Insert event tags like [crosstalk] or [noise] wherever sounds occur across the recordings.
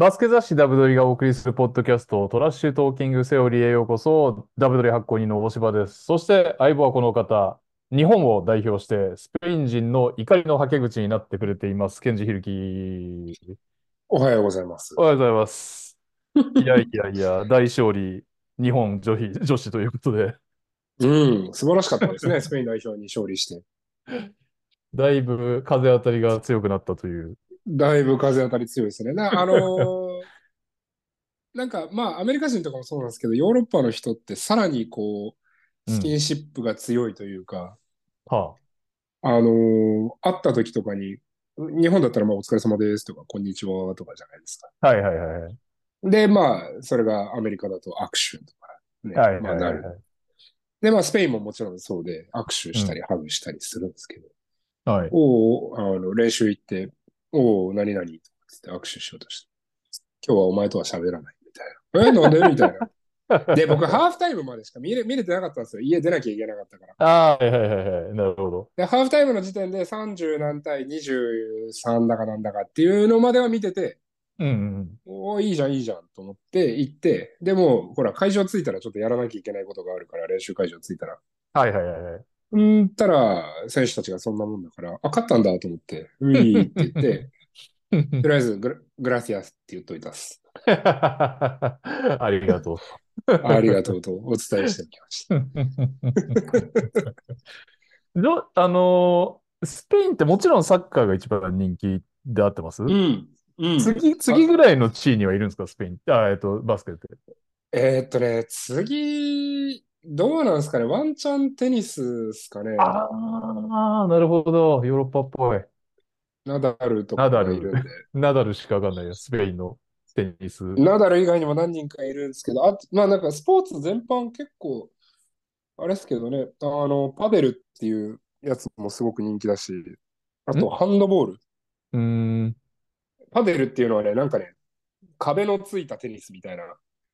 バスケ雑誌ダブドリがお送りするポッドキャスト、トラッシュトーキングセオリーへようこそ、ダブドリ発行人の大柴です。そして相棒はこの方、日本を代表してスペイン人の怒りのはけ口になってくれています、ケンジヒルキ。おはようございますお。はようございます。[laughs] いやいやいや、大勝利、日本女子、女子ということで、うん、素晴らしかったですね、スペイン代表に勝利して。[laughs] だいぶ風当たりが強くなったという。だいぶ風当たり強いですね。な、[laughs] あのーなんか、まあ、アメリカ人とかもそうなんですけど、ヨーロッパの人ってさらにこう、スキンシップが強いというか、はあのー会った時とかに、日本だったら、まあ、お疲れ様ですとか、こんにちはとかじゃないですか。あ、はいはいはいはい。で、まあ、それがアメリカだと握手とか、ね、はいまあ、ないる。はいははい。で、まあ、スペインももちろんそうで、握手したり、ハグしたりするんですけど、はい。おお、あの、練習行って、おお、何々とかつって握手しようとして。今日はお前とは喋らないみたいな。え、なんで？みたいな。[laughs] で、僕、ハーフタイムまでしか見れ見れてなかったんですよ。家出なきゃいけなかったから。ああ、はいはいはいはい。なるほど。で、ハーフタイムの時点で30何対23だかなんだかっていうのまでは見てて、うんうんおお、いいじゃん、いいじゃんと思って行って、でも、ほら、会場着いたらちょっとやらなきゃいけないことがあるから、練習会場着いたら。はいはいはいはい。うんたら、選手たちがそんなもんだから、あ、勝ったんだと思って、ういって言って、[laughs] とりあえずグラ、グラシアスって言っといたっす。ありがとう。ありがとうとお伝えしておきました。[laughs] どあのースペインってもちろんサッカーが一番人気であってます、うん。うん。次、次ぐらいの地位にはいるんですか、スペイン？って。あ、えっと、バスケって。えーっとね、次、どうなんですかね？ワンチャンテニスですかね？ああ、なるほど。ヨーロッパっぽい。ナダルとかナダいるんで。[laughs] ナダルしかわかんないよ、スペインのテニス。ナダル以外にも何人かいるんですけど、あと、まあなんかスポーツ全般結構、あれですけどね、あの、パデルっていうやつもすごく人気だし、あとハンドボール。うーん。パデルっていうのはね、なんかね、壁のついたテニスみたいな、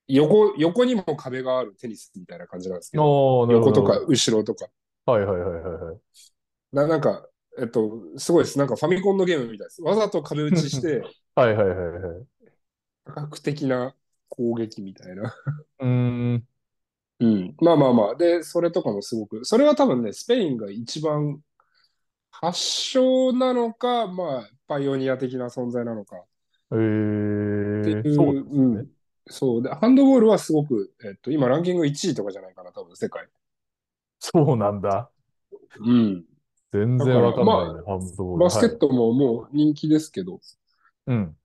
横、横にも壁があるテニスみたいな感じなんですけど、ど。横とか後ろとか。はいはいはいはいはい。な、なんか、えっと、すごいです。なんかファミコンのゲームみたいです。わざと壁打ちして、[laughs] はいはいはいはい。科学的な攻撃みたいな。うーん。うん。まあまあまあ。で、それとかもすごく、それは多分ね、スペインが一番発祥なのか、まあ、パイオニア的な存在なのか。えー、っていうそうですね。うんそう。で、ハンドボールはすごく、えっと、今ランキング1位とかじゃないかな、多分世界。そうなんだ。うん。全然わかんないね、だハンドボール。バスケットももう人気ですけど、っはい。うん。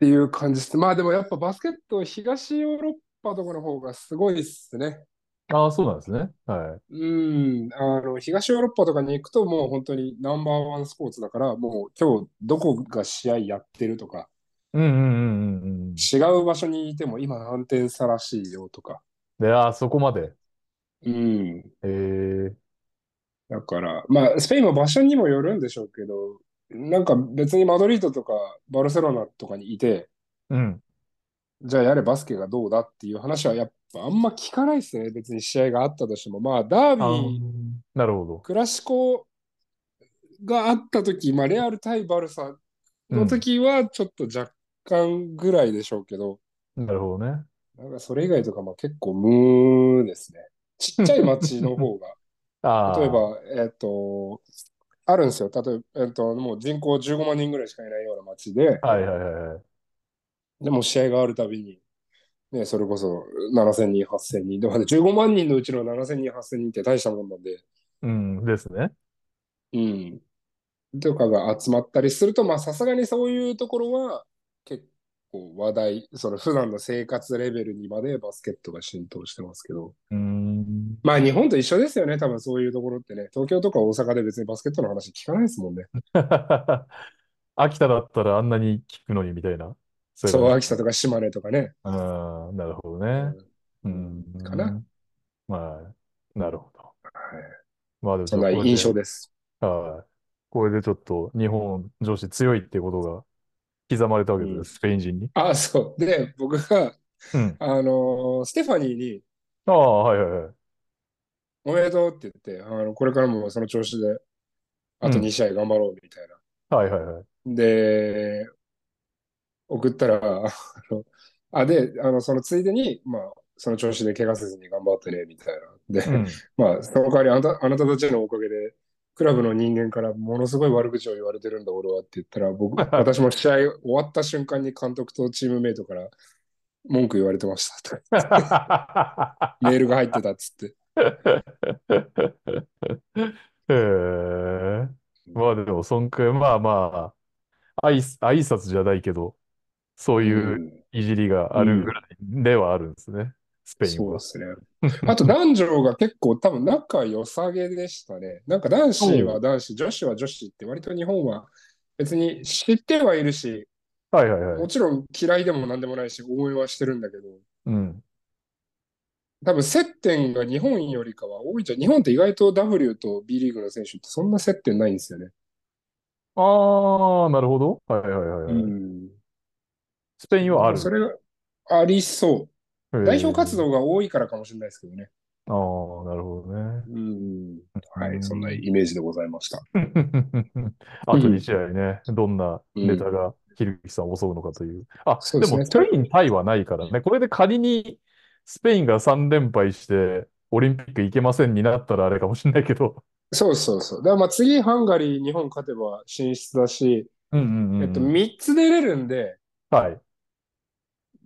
ていう感じです。まあでもやっぱバスケット、東ヨーロッパとかの方がすごいっすね。ああ、そうなんですね。はい。うん。あの、東ヨーロッパとかに行くともう本当にナンバーワンスポーツだから、もう今日どこが試合やってるとか、うんうんうんうんうん。違う場所にいても今何点差らしいよとか。で、ああ、そこまで。うん。えー、だから、まあ、スペインも場所にもよるんでしょうけど、なんか別にマドリードとかバルセロナとかにいて、うん。じゃあやれバスケがどうだっていう話はやっぱあんま聞かないですね。別に試合があったとしても。まあ、ダービあーー、なるほど。クラシコがあった時、まあ、レアル対バルサの時はちょっと若干ぐらいでしょうけど、なるほどね。なんかそれ以外とかまあ結構無ですね。ちっちゃい町の方が。[laughs] ああ。例えば、えっと、あるんですよ。例えば、えっと、もう人口15万人ぐらいしかいないような町で、はいはいはいはい。でも試合があるたびに、ね、それこそ7000人、8000人。でもね15万人のうちの7000人、8000人って大したもんなんで、うんですね。うん。とかが集まったりすると、まあさすがにそういうところは結構話題、その普段の生活レベルにまでバスケットが浸透してますけど、うーん。まあ日本と一緒ですよね、多分そういうところってね。東京とか大阪で別にバスケットの話聞かないですもんね。[laughs] 秋田だったらあんなに聞くのにみたいな？そそう、いう秋田とか島根とかね。感じ。うん、なるほどね。うん。かな。まあ、なるほど。はいまあでもちそんな印象です。はい。これでちょっと日本女子強いっていうことが刻まれたわけです、うんスペイン人に。あ、そう。で、僕が、うん。あのーステファニーに、ああ、はいはいはい。おめでとうって言って、あの、これからもその調子で、あとうん2試合頑張ろうみたいな。はいはいはい。で、送ったら、あの、あ、で、あの、そのついでに、まあ、その調子で怪我せずに頑張ってね、みたいな。で、うん。まあ、その代わりあなた、あなたたちのおかげで、クラブの人間からものすごい悪口を言われてるんだ、俺はって言ったら、僕、[laughs] 私も試合終わった瞬間に監督とチームメイトから文句言われてました。[laughs] メールが入ってたっつって。へえ。まあでも、そんくらい、まあまあ、挨挨拶じゃないけど、そういううんいじりがあるぐらいではあるんですね、スペインは。そうですね。[laughs] あと男女が結構多分仲良さげでしたね。なんか男子は男子、女子は女子って割と日本は別に知ってはいるし、はいはいはい。もちろん嫌いでも何でもないし、応援はしてるんだけど、うん。多分接点が日本よりかは多いじゃん。日本って意外と W と B リーグの選手ってそんな接点ないんですよね。ああ、なるほど。はいはいはいはい。ん。スペインはある。それがありそう。代表活動が多いからかもしれないですけどね。ああ、なるほどね。うん。はい、うんそんなイメージでございました。[laughs] あと2試合ね、どんなネタがひるきさんを襲うのかという。あ、ですねでもスペイン、タイはないからね。これで仮にスペインが3連敗してオリンピック行けませんになったらあれかもしれないけど。そうそうそう。だからまあ次ハンガリー、日本勝てば進出だし、うんうんうん。えっと、3つ出れるんで、はい。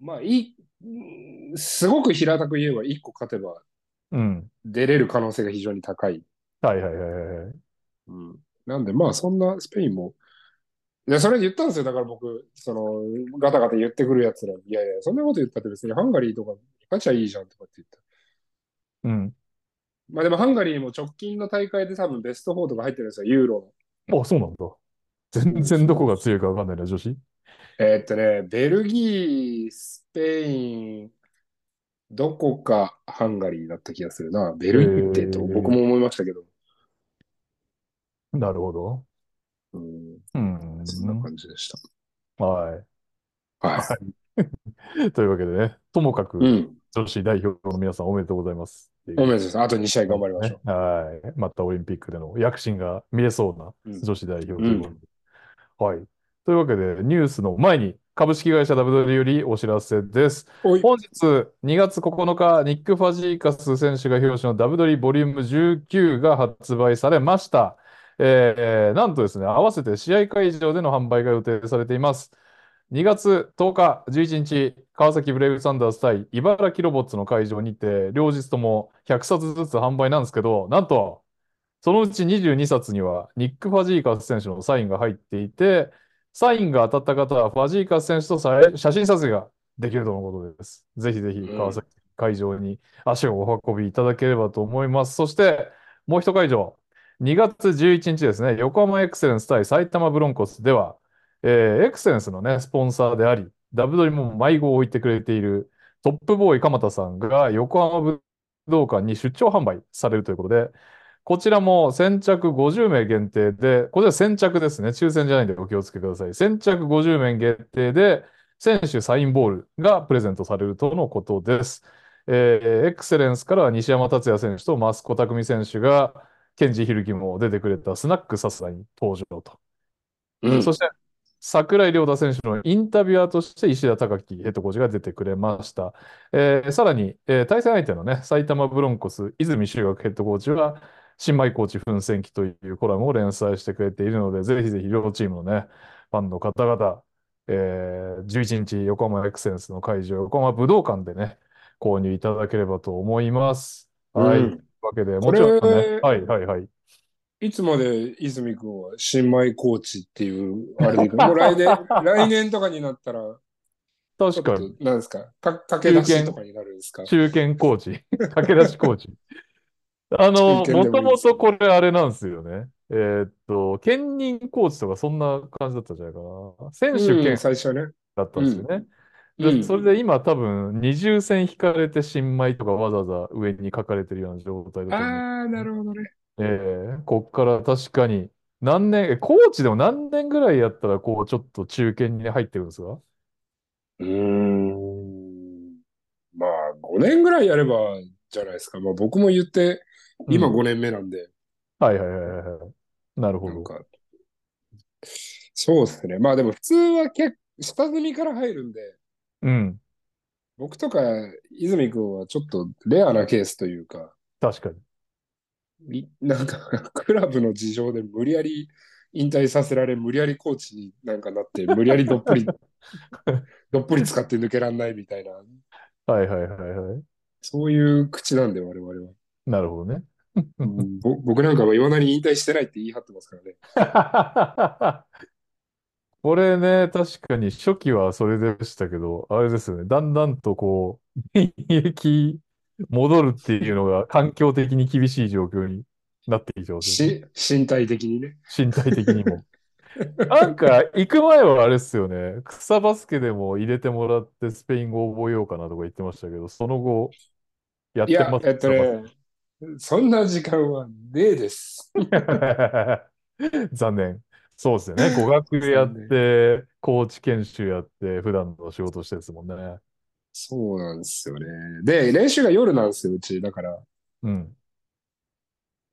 まあいい、うんすごく平たく言えば1個勝てばうん。出れる可能性が非常に高い。はいはいはいはいはい。うん、なんでまあそんなスペインも、いや、それ言ったんですよ。だから僕、その、ガタガタ言ってくるやつら、いやいや、そんなこと言ったって別にハンガリーとか勝ちゃいいじゃんとかって言った。うん。まあでもハンガリーも直近の大会で多分ベスト4とか入ってるんですよ、ユーロの。あ、そうなんだ。全然どこが強いかわかんないな、女子。えーっとね、ベルギー、スペイン、どこかハンガリーだった気がするな。ベルギーってと僕も思いましたけど。なるほど。うん、うん。そんな感じでした。はい。はい。[laughs] というわけでね、ともかくうん。女子代表の皆さんおめでとうございますおめでとうございます。あと2試合頑張りましょねはい。またオリンピックでの躍進が見れそうなうん女子代表ということで。はい。というわけで、ニュースの前に、株式会社 W よりお知らせです。本日2月9日、ニック・ファジーカス選手が表紙の W ボリューム19が発売されました。えーなんとですね、合わせて試合会場での販売が予定されています。2月10日、11日、川崎ブレイブサンダース対茨城ロボッツの会場にて、両日とも100冊ずつ販売なんですけど、なんと、そのうち22冊にはニック・ファジーカス選手のサインが入っていて、サインが当たった方はファジーカス選手と写真撮影ができるとのことです。ぜひぜひ川崎会場に足をお運びいただければと思います。そして、もう一会場、2月11日ですね、横浜エクセレンス対埼玉ブロンコスでは、えーエクセレンスのね、スポンサーであり、ダブドリも迷子を置いてくれているトップボーイ鎌田さんが横浜武道館に出張販売されるということで、こちらも先着50名限定で、こちら先着ですね。抽選じゃないんでお気をつけください。先着50名限定で、選手サインボールがプレゼントされるとのことです。えーエクセレンスからは西山達也選手と増子匠選手が、ケンジヒルキも出てくれたスナックサスダに登場と。うんそして、桜井亮太選手のインタビュアーとして石田貴樹ヘッドコーチが出てくれました。えーさらに、えー対戦相手のね、埼玉ブロンコス、泉修学ヘッドコーチは、新米コーチ奮戦記というコラムを連載してくれているので、ぜひぜひ両チームのね、ファンの方々、えー11日、横浜エクセンスの会場、横浜武道館でね、購入いただければと思います。はい。うんというわけで、もちろんね、はいはいはい。いつまで泉君は新米コーチっていう、あれでいくもう来年、[laughs] 来年とかになったら、確かに、、なんですか、か駆け出しとかになるんですか？中堅コーチ、駆け出しコーチ。あの、もともとこれあれなんですよね。えーっと、兼任コーチとかそんな感じだったんじゃないかな。選手うん兼最初はね。だったんですよね。うんでそれで今多分二重線引かれて新米とかわざわざ上に書かれてるような状態だと思う。ああ、なるほどね。ええこっから確かに何年、えコーチでも何年ぐらいやったらこうちょっと中堅に入ってるんですか？うーん。まあ、5年ぐらいやればじゃないですか。まあ僕も言って、今うん5年目なんで、はいはいはいはいはい。なるほど。そうですね。まあでも普通は結下積みから入るんで、うん。僕とか泉君はちょっとレアなケースというか、確かに。みなんか、[laughs] クラブの事情で無理やり引退させられ、無理やりコーチになんかなって、無理やりどっぷり、[laughs] どっぷり使って抜けらんないみたいな、はいはいはいはい。そういう口なんで、我々は。なるほどね。うんぼ僕なんかはいまだに引退してないって言い張ってますからね。[laughs] これね、確かに初期はそれでしたけど、あれですよね。だんだんとこう、現役戻るっていうのが環境的に厳しい状況になってきてますよね。し身体的にね。身体的にも。[laughs] なんか、行く前はあれですよね。草バスケでも入れてもらってスペイン語を覚えようかなとか言ってましたけど、その後、やってま、すいやえっとね、そんな時間はねえです。[laughs] 残念。そうですよね。語学やっ残て、コーチ研修やって、普段の仕事してですもんね。そうなんですよね。で、練習が夜なんですよ、うち。だから、うん。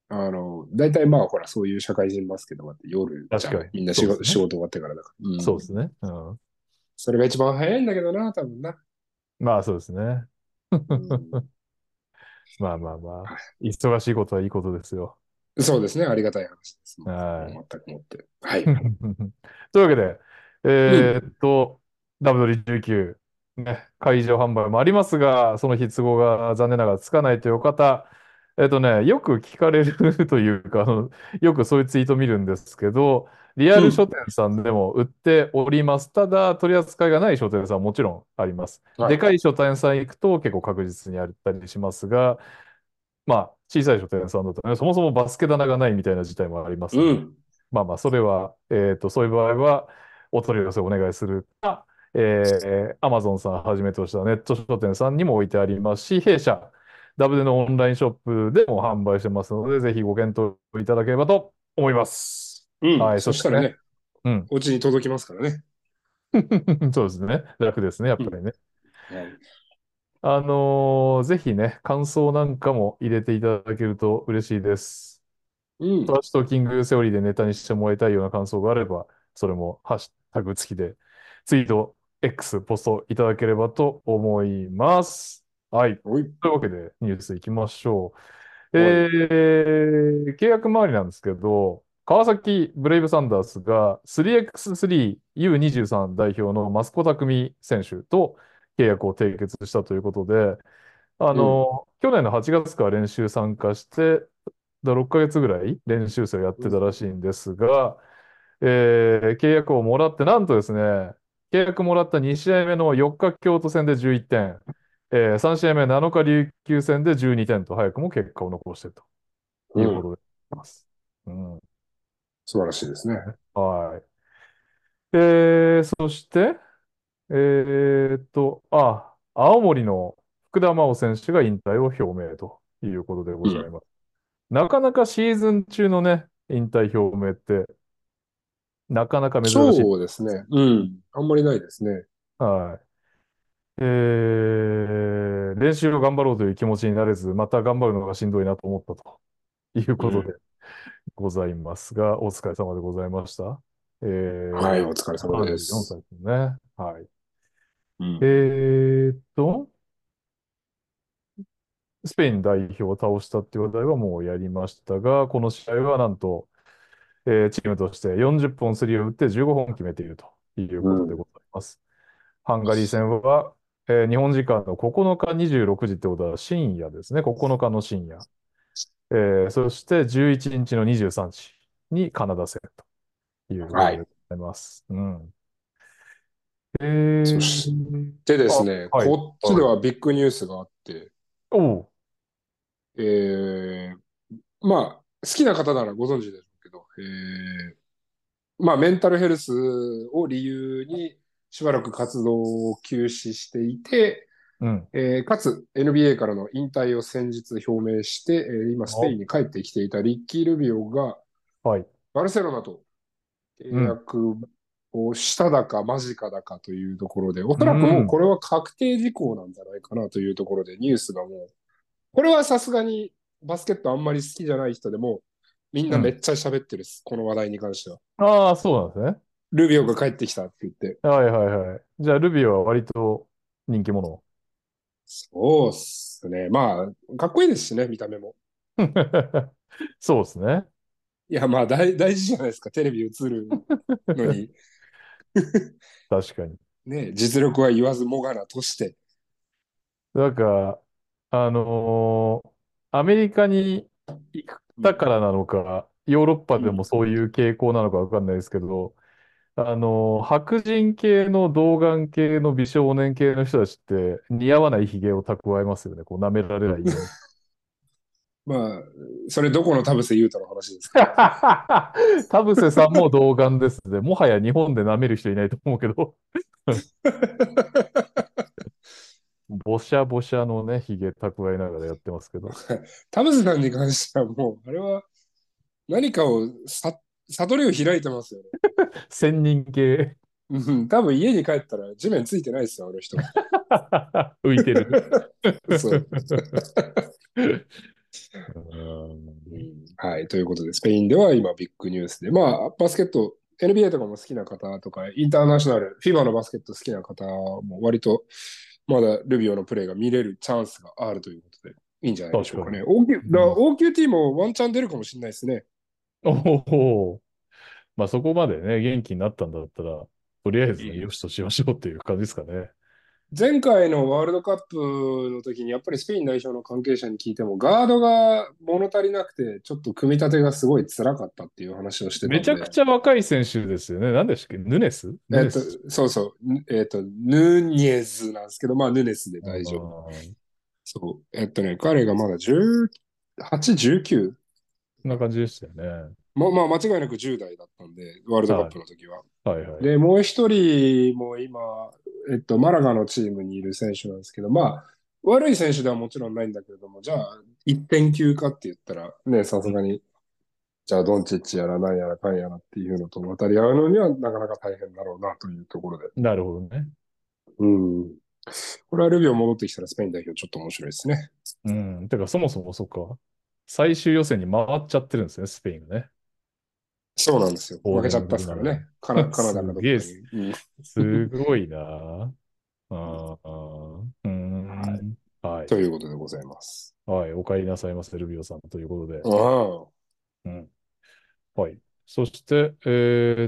あの、大体まあ、ほら、そういう社会人バスケとかって夜じゃん確かにみんな仕ね仕事終わってからだから。うんそうですね。うん。それが一番早いんだけどな、多分な。まあそうですね。うんまあまあまあ、忙しいことはいいことですよ。そうですね、ありがたい話です。はい全くもって。はい。[laughs] というわけで、えーっと、W19、ね、会場販売もありますが、その日都合が残念ながらつかないという方、えっとね、よく聞かれるというか、あの、よくそういうツイート見るんですけど、リアル書店さんでも売っております。ただ、取り扱いがない書店さんはもちろんあります。はいでかい書店さん行くと結構確実にあったりしますが、まあ、小さい書店さんだとね、そもそもバスケ棚がないみたいな事態もありますのでうん。まあまあ、それは、えっと、そういう場合は、お取り寄せお願いするか、えー、Amazon さんはじめとしたネット書店さんにも置いてありますし、弊社、ダブデのオンラインショップでも販売してますので、ぜひご検討いただければと思います。うん。はいそしたらね、うん。お家に届きますからね。[laughs] そうですね。楽ですね、やっぱりね。はい。あのーぜひね、感想なんかも入れていただけると嬉しいです。うんト。ラッシュトーキングセオリーでネタにしてもらいたいような感想があれば、それもハッシュタグ付きでツイート、X、ポストいただければと思います。はい。おい。というわけでニュースいきましょう。はいえー、契約周りなんですけど、川崎ブレイブサンダースが 3x3U23 代表の増子匠選手と契約を締結したということで、あの、去年の8月から練習参加して、だ6ヶ月ぐらい練習生をやってたらしいんですが、えー契約をもらって、なんとですね、契約もらった2試合目の4日京都戦で11点、えー3試合目7日琉球戦で12点と早くも結果を残しているということでます。うん素晴らしいですね。はい。えー、そして、えーっと、あ、青森の福田真央選手が引退を表明ということでございます。なかなかシーズン中のね、引退表明って、なかなか珍しい。そうですね。うん。あんまりないですね。はい。えー、練習を頑張ろうという気持ちになれず、また頑張るのがしんどいなと思ったということでございますが、お疲れ様でございました。えー、はい、お疲れ様で34す。歳ですね。はい。うんえーっと、スペイン代表を倒したっていう話題はもうやりましたが、この試合はなんと、えーチームとして40本スリーを打って15本決めているということでございます。ハンガリー戦は、えー日本時間の9日26時ってことは深夜ですね。9日の深夜。えーそして11日の23時にカナダ戦ということでございます。うん。えーそしでですね、あはいこっちではビッグニュースがあって、おうえー、まあ、好きな方ならご存知でしょうけど、えー、まあ、メンタルヘルスを理由にしばらく活動を休止していて、うん。えーかつ NBA からの引退を先日表明して、えー今スペインに帰ってきていたリッキー・ルビオがはい。バルセロナと契約をしただか間近だかというところで、おそらくもうこれは確定事項なんじゃないかなというところでニュースがもう、これはさすがにバスケットあんまり好きじゃない人でもみんなめっちゃ喋ってるです、この話題に関しては。ああ、そうなんですね。ルビオが帰ってきたって言って。はいはいはい。じゃあ、ルビーは割と人気者？そうっすね。まあ、かっこいいですしね、見た目も。[laughs] そうですね。いや、まあ大、大事じゃないですか。テレビ映るのに。[laughs] 確かに。ね、実力は言わずもがなとして。なんか、あのーアメリカに行ったからなのか、ヨーロッパでもそういう傾向なのかわかんないですけど、あのー白人系の童顔系の美少年系の人たちって似合わない髭を蓄えますよね。こう舐められないように。[laughs] まあ、それどこの田臥勇太の話ですか？[laughs] 田臥さんも童顔ですね。もはや日本で舐める人いないと思うけど、[laughs] ボシャボシャのね、髭蓄えながらやってますけど。田臥さんに関してはもう、あれは何かをさ悟りを開いてますよね。千人系うん、多分家に帰ったら地面ついてないですよ、あの人。[laughs] 浮いてる。そううんはい。ということで、スペインでは今ビッグニュースで、まあ、バスケット、NBA とかも好きな方とか、インターナショナル、FIBA のバスケット好きな方も割と、まだルビオのプレーが見れるチャンスがあるということで、いいんじゃないでしょうかね。OQ OQT もワンチャン出るかもしれないですね。おお。まあそこまでね、元気になったんだったら、とりあえずねよしとしましょうっていう感じですかね。前回のワールドカップの時に、やっぱりスペイン代表の関係者に聞いても、ガードが物足りなくて、ちょっと組み立てがすごい辛かったっていう話をして。めちゃくちゃ若い選手ですよね。何でしたっけ？ヌネスヌえそうそう、ぬえっと、ヌニエズなんですけど、まあ、ヌネスで大丈夫。そう。えっとね、彼がまだ18、19? そんな感じでしたよね。ままあ、間違いなく10代だったんで、ワールドカップの時は。はいはい。で、もう一人も今、えっと、マラガのチームにいる選手なんですけど、まあ、悪い選手ではもちろんないんだけれども、じゃあ、一点級かって言ったら、ね、さすがに、じゃあ、ドンチッチやら何やらかんやらっていうのと渡り合うのにはなかなか大変だろうなというところで。なるほどね。うん。これはルビオ戻ってきたらスペイン代表ちょっと面白いですね。うん。てか、そもそもそっか。最終予選に回っちゃってるんですね、スペインがね。そうなんですよ。負けちゃったですからね。カナカナダかどっかに。すげうんすごいなああーうん。はい。ということでございます。はい。お帰りなさいませ、ルビオさんということで。あうん。はい。そして、え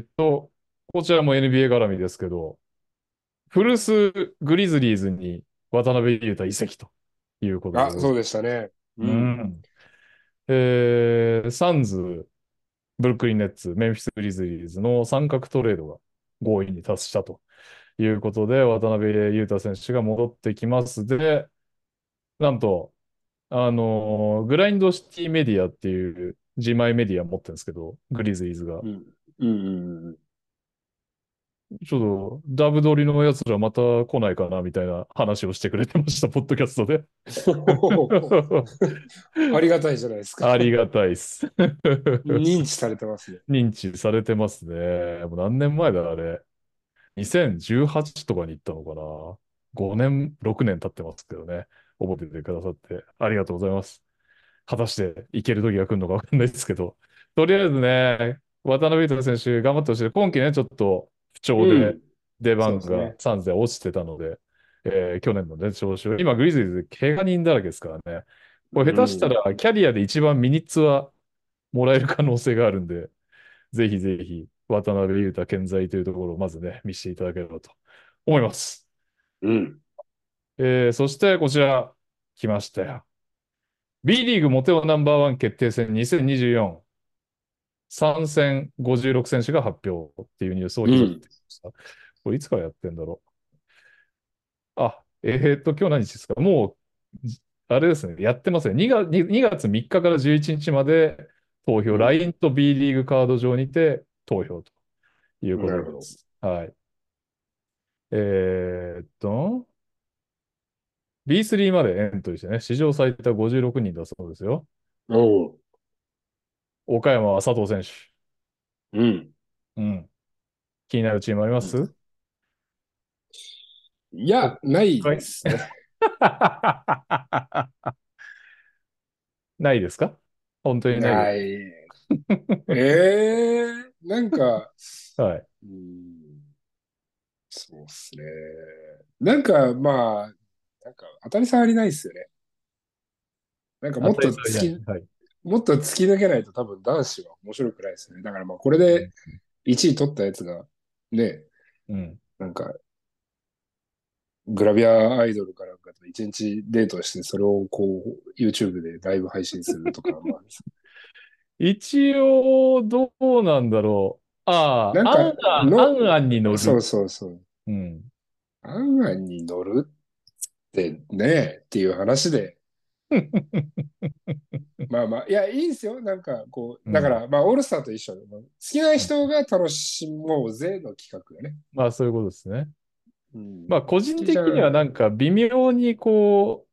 ーっと、こちらも NBA 絡みですけど、古巣グリズリーズに渡辺裕太移籍ということあ、で。あそうでしたね。う。ん。えー、サンズ、ブルックリンネッツ、メンフィス・グリズリーズの三角トレードが合意に達したということで、渡辺裕太選手が戻ってきます。で、なんと、あのーグラインドシティメディアっていう自前メディア持ってるんですけど、グリズリーズが。うんうんうん。ちょっと、ダブ撮りのやつらまた来ないかなみたいな話をしてくれてました、ポッドキャストで。[laughs] ありがたいじゃないですか。ありがたいっす。認知されてますね。認知されてますね。もう何年前だ、あれ。2018とかに行ったのかな。5年、6年経ってますけどね。覚えててくださってありがとうございます。果たして行ける時が来るのかわかんないですけど。とりあえずね、渡辺裕太選手頑張ってほしい。今季ね、ちょっと不調でうん出番がサンズで落ちてたので、えー去年のね、調子を。今、グリズリーズ、怪我人だらけですからね。これ下手したら、キャリアで一番ミニッツはもらえる可能性があるんで、ぜひぜひ、渡辺裕太健在というところをまずね、見せていただければと思います。うん。えーそして、こちら、来ましたよ。B リーグモテオナンバーワン決定戦2024。参戦56選手が発表っていうニュースを拾ってきました。これいつからやってんだろう？あ、えーっと、今日何日ですか？もう、じあれですね、やってますね。2月 ,2 月3日から11日まで投票、うん LINE と B リーグカード上にて投票ということです。はい。えーっと、B3 までエントリーしてね、史上最多56人だそうですよ。おう。岡山は佐藤選手。うん。うん。気になるチームあります、ういや、ないですね。[laughs] ないですか？本当にない？ええなんか、[laughs] はい。うん。そうっすね。なんか、まあ、なんか当たり障りないっすよね。なんかもっと突き、はい。もっと突き抜けないと多分男子は面白くないですよね。だからまあこれで1位取ったやつが、ね、うん。なんか、グラビアアイドルかなんかと一日デートして、それをこう、YouTube でライブ配信するとか、まあ、一応、どうなんだろう。ああ、なんかアンアン、のアンアンに乗る。そうそうそう。うん。アンアンに乗るってね、っていう話で、[laughs] まあまあ、いや、いいんですよ。なんか、こう、だから、まあ、オールスターと一緒で、好きな人が楽しもうぜの企画がね。まあ、そういうことですね。うんまあ、個人的にはなんか微妙にこ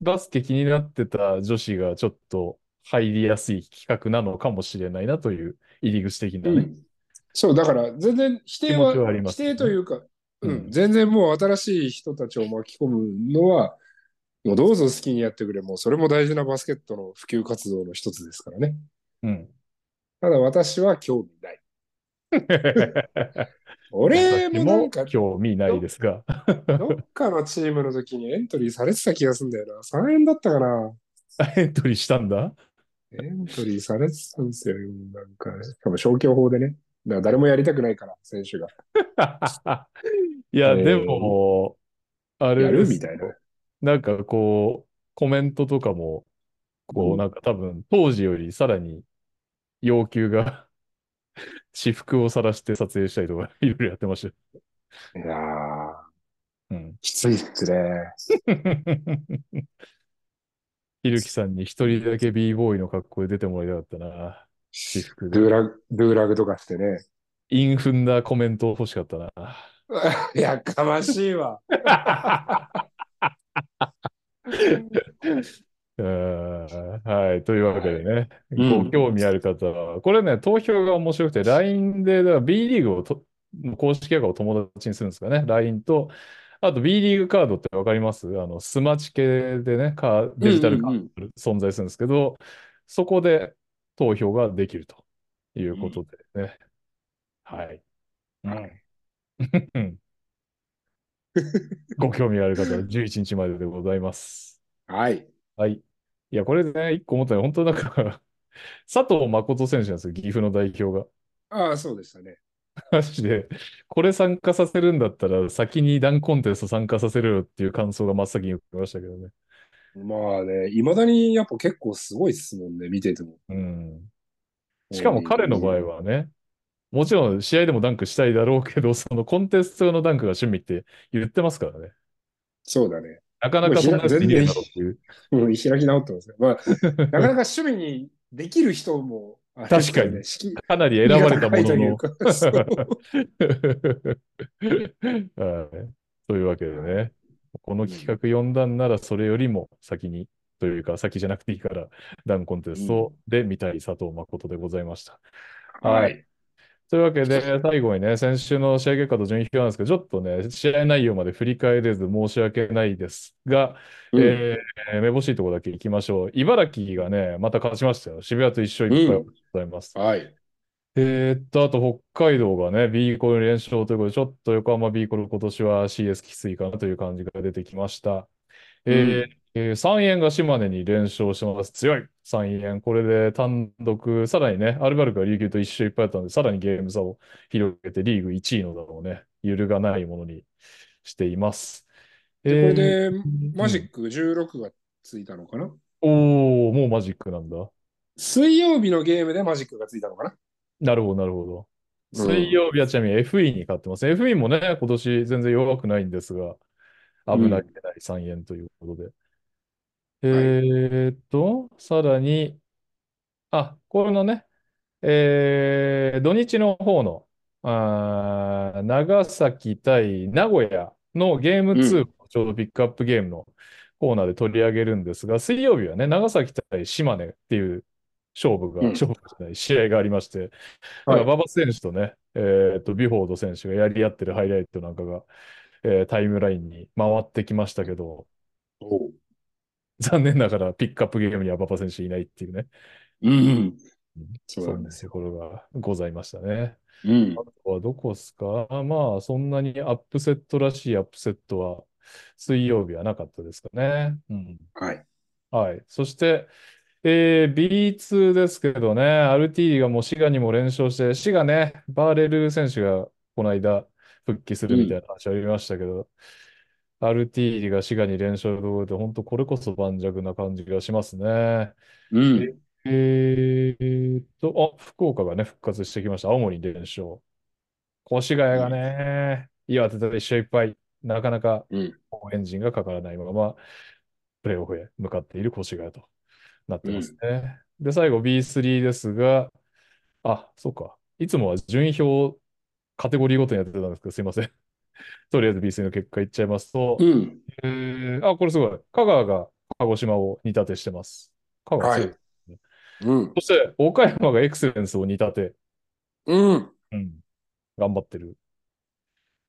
う、バスケ気になってた女子がちょっと入りやすい企画なのかもしれないなという入り口的なね。うんそう、だから全然否定はは、ね定というか、うん、うん全然もう新しい人たちを巻き込むのは、もうどうぞ好きにやってくれ、もうそれも大事なバスケットの普及活動の一つですからね。うん。ただ私は興味ない。[laughs] 俺もなんか、興味ないですが。どっかのチームの時にエントリーされてた気がするんだよな。3円だったかな。[laughs] エントリーしたんだ？エントリーされてたんですよ。なんかね。しかも消去法でね。だから誰もやりたくないから、選手が。[laughs] いや、えーでも、あれやるみたいな。なんかこう、コメントとかも、こうなんか多分、当時よりさらに要求が、[laughs] 私服を晒して撮影したりとか、[laughs] いろいろやってましたよ。いやー、うん。きついっすね。[laughs] ひるきさんに一人だけ b ボーイの格好で出てもらいたかったな。私服で。ドゥーラグ、ドゥーラグとかしてね。インフンなコメント欲しかったな。やかましいわ。はい。というわけでね、うんご興味ある方は、これね、投票が面白くて、LINE で、だから B リーグをと、公式アカを友達にするんですかね。LINE と、あと B リーグカードってわかります？あの、スマチ系でね、カーデジタルカード存在するんですけど、そこで投票ができるということでね。はい。うん。[laughs] ご興味ある方は11日まででございます。はい。はい。いや、これね、一個思ったのは、本当なんか [laughs] 佐藤誠選手なんですよ、岐阜の代表が。ああ、そうでしたね。マジで、これ参加させるんだったら、先にダンコンテスト参加させるよっていう感想が真っ先に浮きましたけどね。まあね、いまだにやっぱ結構すごいっすもんね、見てても。うん。しかも彼の場合はね、もちろん試合でもダンクしたいだろうけど、そのコンテストのダンクが趣味って言ってますからね。そうだね。なかなかそんなやついねえだろうっていう。うん、開き直ってますね。まあ、[laughs] なかなか趣味にできる人も、ね確かに敷かなり選ばれたものの。というかそう [laughs] はい。というわけでね、この企画読んだんならそれよりも先に、というか先じゃなくていいから、ダンコンテストで見たい佐藤誠でございました。はい。というわけで、最後にね、先週の試合結果と順位表なんですけど、ちょっとね、試合内容まで振り返れず申し訳ないですが、うんえーめぼしいところだけ行きましょう。茨城がね、また勝ちましたよ。渋谷と一緒いっぱいございます。はい。えーっと、あと北海道がね、B コル連勝ということで、ちょっと横浜 B コル今年は CS きついかなという感じが出てきました。えーえー三円が島根に連勝してます。強い三円。これで単独、さらにね、アルバルクが琉球と一緒いっぱいだったので、さらにゲーム差を広げてリーグ1位の座をね、揺るがないものにしています。でこれでえーマジック16がついたのかな、おー、もうマジックなんだ。水曜日のゲームでマジックがついたのかな？なるほど、なるほど。うん水曜日はちなみに FE に勝ってます。FE もね、今年全然弱くないんですが、危ないけない3円ということで。えーっと、さらに、あ、これのね、えー土日の方の、あー長崎対名古屋のゲーム2をちょうどピックアップゲームのコーナーで取り上げるんですが、水曜日はね、長崎対島根っていう勝負が、うん。勝負じゃない、試合がありまして、馬場選手とね、えーっと、ビュフォード選手がやり合ってるハイライトなんかが、えータイムラインに回ってきましたけど、おう残念ながらピックアップゲームには馬場選手いないっていうね。うん。そうなんですよ。ところがございましたね。うん。あとはどこっすか？まあ、そんなにアップセットらしいアップセットは水曜日はなかったですかね。うん。はい。はい。そして、えー B2 ですけどね、RT がもう滋賀にも連勝して、滋賀ね、バーレル選手がこの間復帰するみたいな話ありましたけど、RT が滋賀に連勝で、本当これこそ盤石な感じがしますね。うん。えーっと、あ、福岡がね、復活してきました。青森連勝。越谷がね、岩手と一緒いっぱい、なかなかうん。エンジンがかからないまま、プレーオフへ向かっている越谷となってますね。で、最後 B3 ですが、あ、そうか。いつもは順位表カテゴリーごとにやってたんですけど、すいません。とりあえず B3 の結果いっちゃいますと、うん。えーあ、これすごい。香川が鹿児島を煮立てしてます。香川強い。はいうん。そして、岡山がエクセレンスを煮立て、うん。うん、頑張ってる。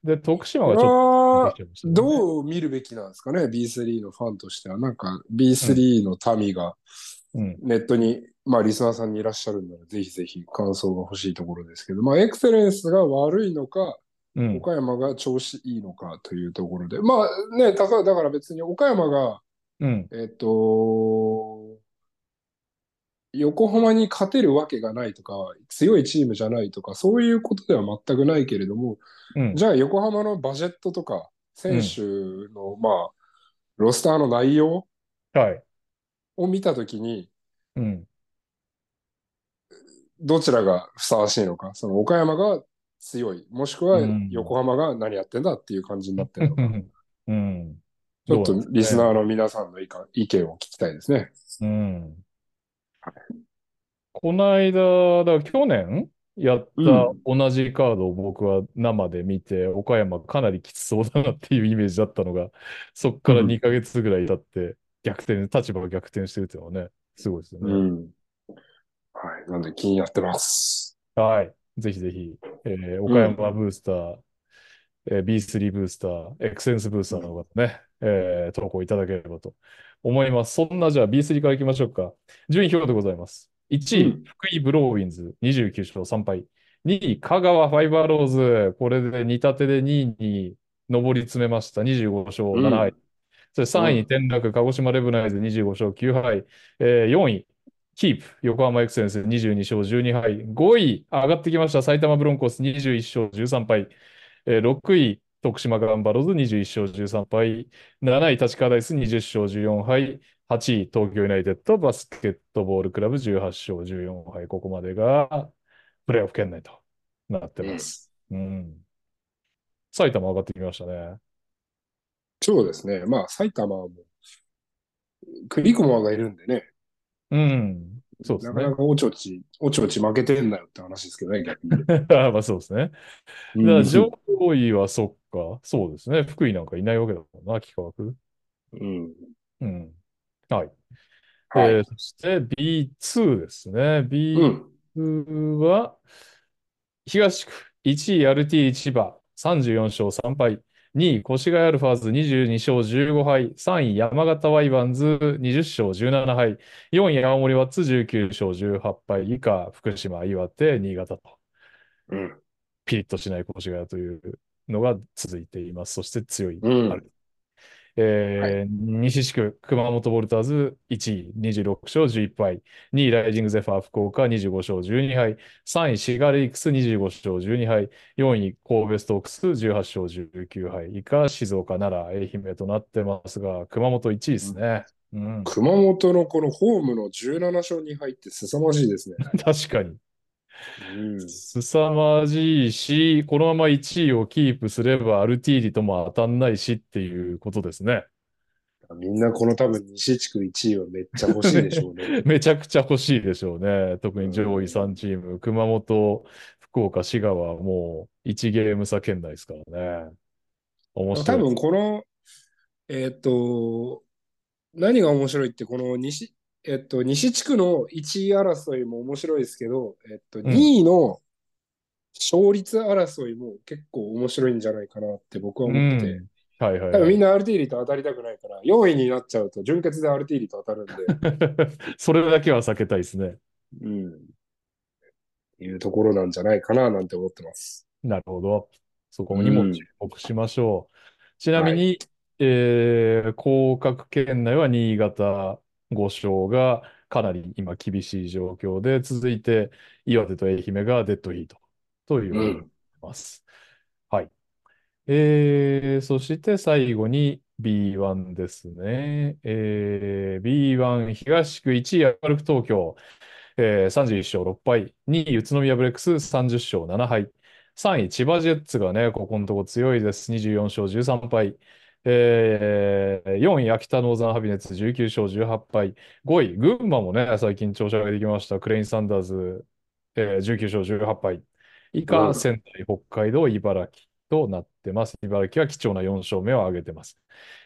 で、徳島がちょっとねどう見るべきなんですかね、B3 のファンとしては。なんか B3 の民がうん、ネットに、まあリスナーさんにいらっしゃるんなら、ぜひぜひ感想が欲しいところですけど、まあエクセレンスが悪いのか、うん、岡山が調子いいのかというところで、まあね、ただだから別に岡山が、うん、えっと、横浜に勝てるわけがないとか、強いチームじゃないとか、そういうことでは全くないけれども、うん、じゃあ横浜のバジェットとか、選手の、まあ、ロスターの内容はい。を見たときに、うん、どちらがふさわしいのか、その岡山が強い、もしくはうん横浜が何やってんだっていう感じになってるのか、[laughs] うん。ちょっとリスナーー。の皆さんの意見意見を聞きたいですね。うん。この間、だ去年やった同じカードを僕は生で見て、岡山かなりきつそうだなっていうイメージだったのが、[laughs] そっからうん2ヶ月ぐらい経って逆転、立場が逆転してるっていうのはね、すごいですよね。うん。はい。なんで気になってます。はい。ぜひぜひ、えー岡山ブースター、えー B3 ブースター、エクセンスブースターの方ね、えー投稿いただければと思います。そんなじゃあ B3 から行きましょうか。順位表でございます。1位、うん福井ブローウィンズ、29勝3敗。2位、香川ファイバーローズ、これで2立てで2位に上り詰めました。25勝7敗。うんそして3位に転落、鹿児島レブナイズ25勝9敗。えー4位、キープ、横浜エクセレンス22勝12敗。5位、上がってきました。埼玉ブロンコス21勝13敗。えー6位、徳島ガンバローズ21勝13敗。7位、立川ダイス20勝14敗。8位、東京ユナイテッドバスケットボールクラブ18勝14敗。ここまでがプレーオフ圏内となってます。うん。埼玉上がってきましたね。そうですね。まあ、埼玉はもう、クリコマがいるんでね、うん。そうですねなかな。かおちょち、おちょち負けてんなよって話ですけどね、逆に。[laughs] まあそうですね。うんだから上位はそっか。そうですね。福井なんかいないわけだもんな、幾何学。うん。うん。はい。はい。えーそして B2 ですね。う B2 ん。は、東区1位アルティ千葉34勝3敗。2位越谷アルファーズ22勝15敗。3位山形ワイバンズ20勝17敗。4位青森ワッツ19勝18敗。以下福島、岩手、新潟と。うん。ピリッとしない越谷というのが続いています。そして強い。うんえー西地区、熊本ボルターズ1位、26勝11敗。2位、ライジングゼファー福岡25勝12敗。3位、シガレイクス25勝12敗。4位、神戸ストークス18勝19敗。以下、静岡、奈良、愛媛となってますが、熊本1位ですね。うん、熊本のこのホームの17勝2敗って凄まじいですね。[laughs] 確かに。うん。凄まじいし、このまま1位をキープすればアルティーリとも当たんないしっていうことですね。みんなこの多分西地区1位はめっちゃ欲しいでしょうね。[laughs] めちゃくちゃ欲しいでしょうね。特に上位3チーム、熊本、福岡、滋賀はもう1ゲーム差圏内ですからね。面白い。多分この、えっと、何が面白いって、この西、えっと、西地区の1位争いも面白いですけど、えっと、ん2位の勝率争いも結構面白いんじゃないかなって僕は思ってて、うんはいはい多分はい。みんなアルティーリと当たりたくないから、4位になっちゃうと準決でアルティーリと当たるんで、[laughs] それだけは避けたいですね。うん。いうところなんじゃないかななんて思ってます。なるほど。そこうにもん。注目しましょう。ちなみはい。に、えー、降格圏内は新潟5勝がかなり今厳しい状況で、続いて岩手と愛媛がデッドヒートといううことになりん。ます。はい。えー、そして最後に B1 ですね。えー、B1 東区1位アルフ東京。えー、31勝6敗。2位宇都宮ブレックス30勝7敗。3位千葉ジェッツがね、ここのとこ強いです。24勝13敗。えー、4位秋田ノーザンハビネッツ19勝18敗。5位群馬もね、最近調子上げてきました。クレインサンダーズ、えー、19勝18敗。以う下、ん。仙台、北海道、茨城となってます。茨城は貴重な4勝目を挙げてます。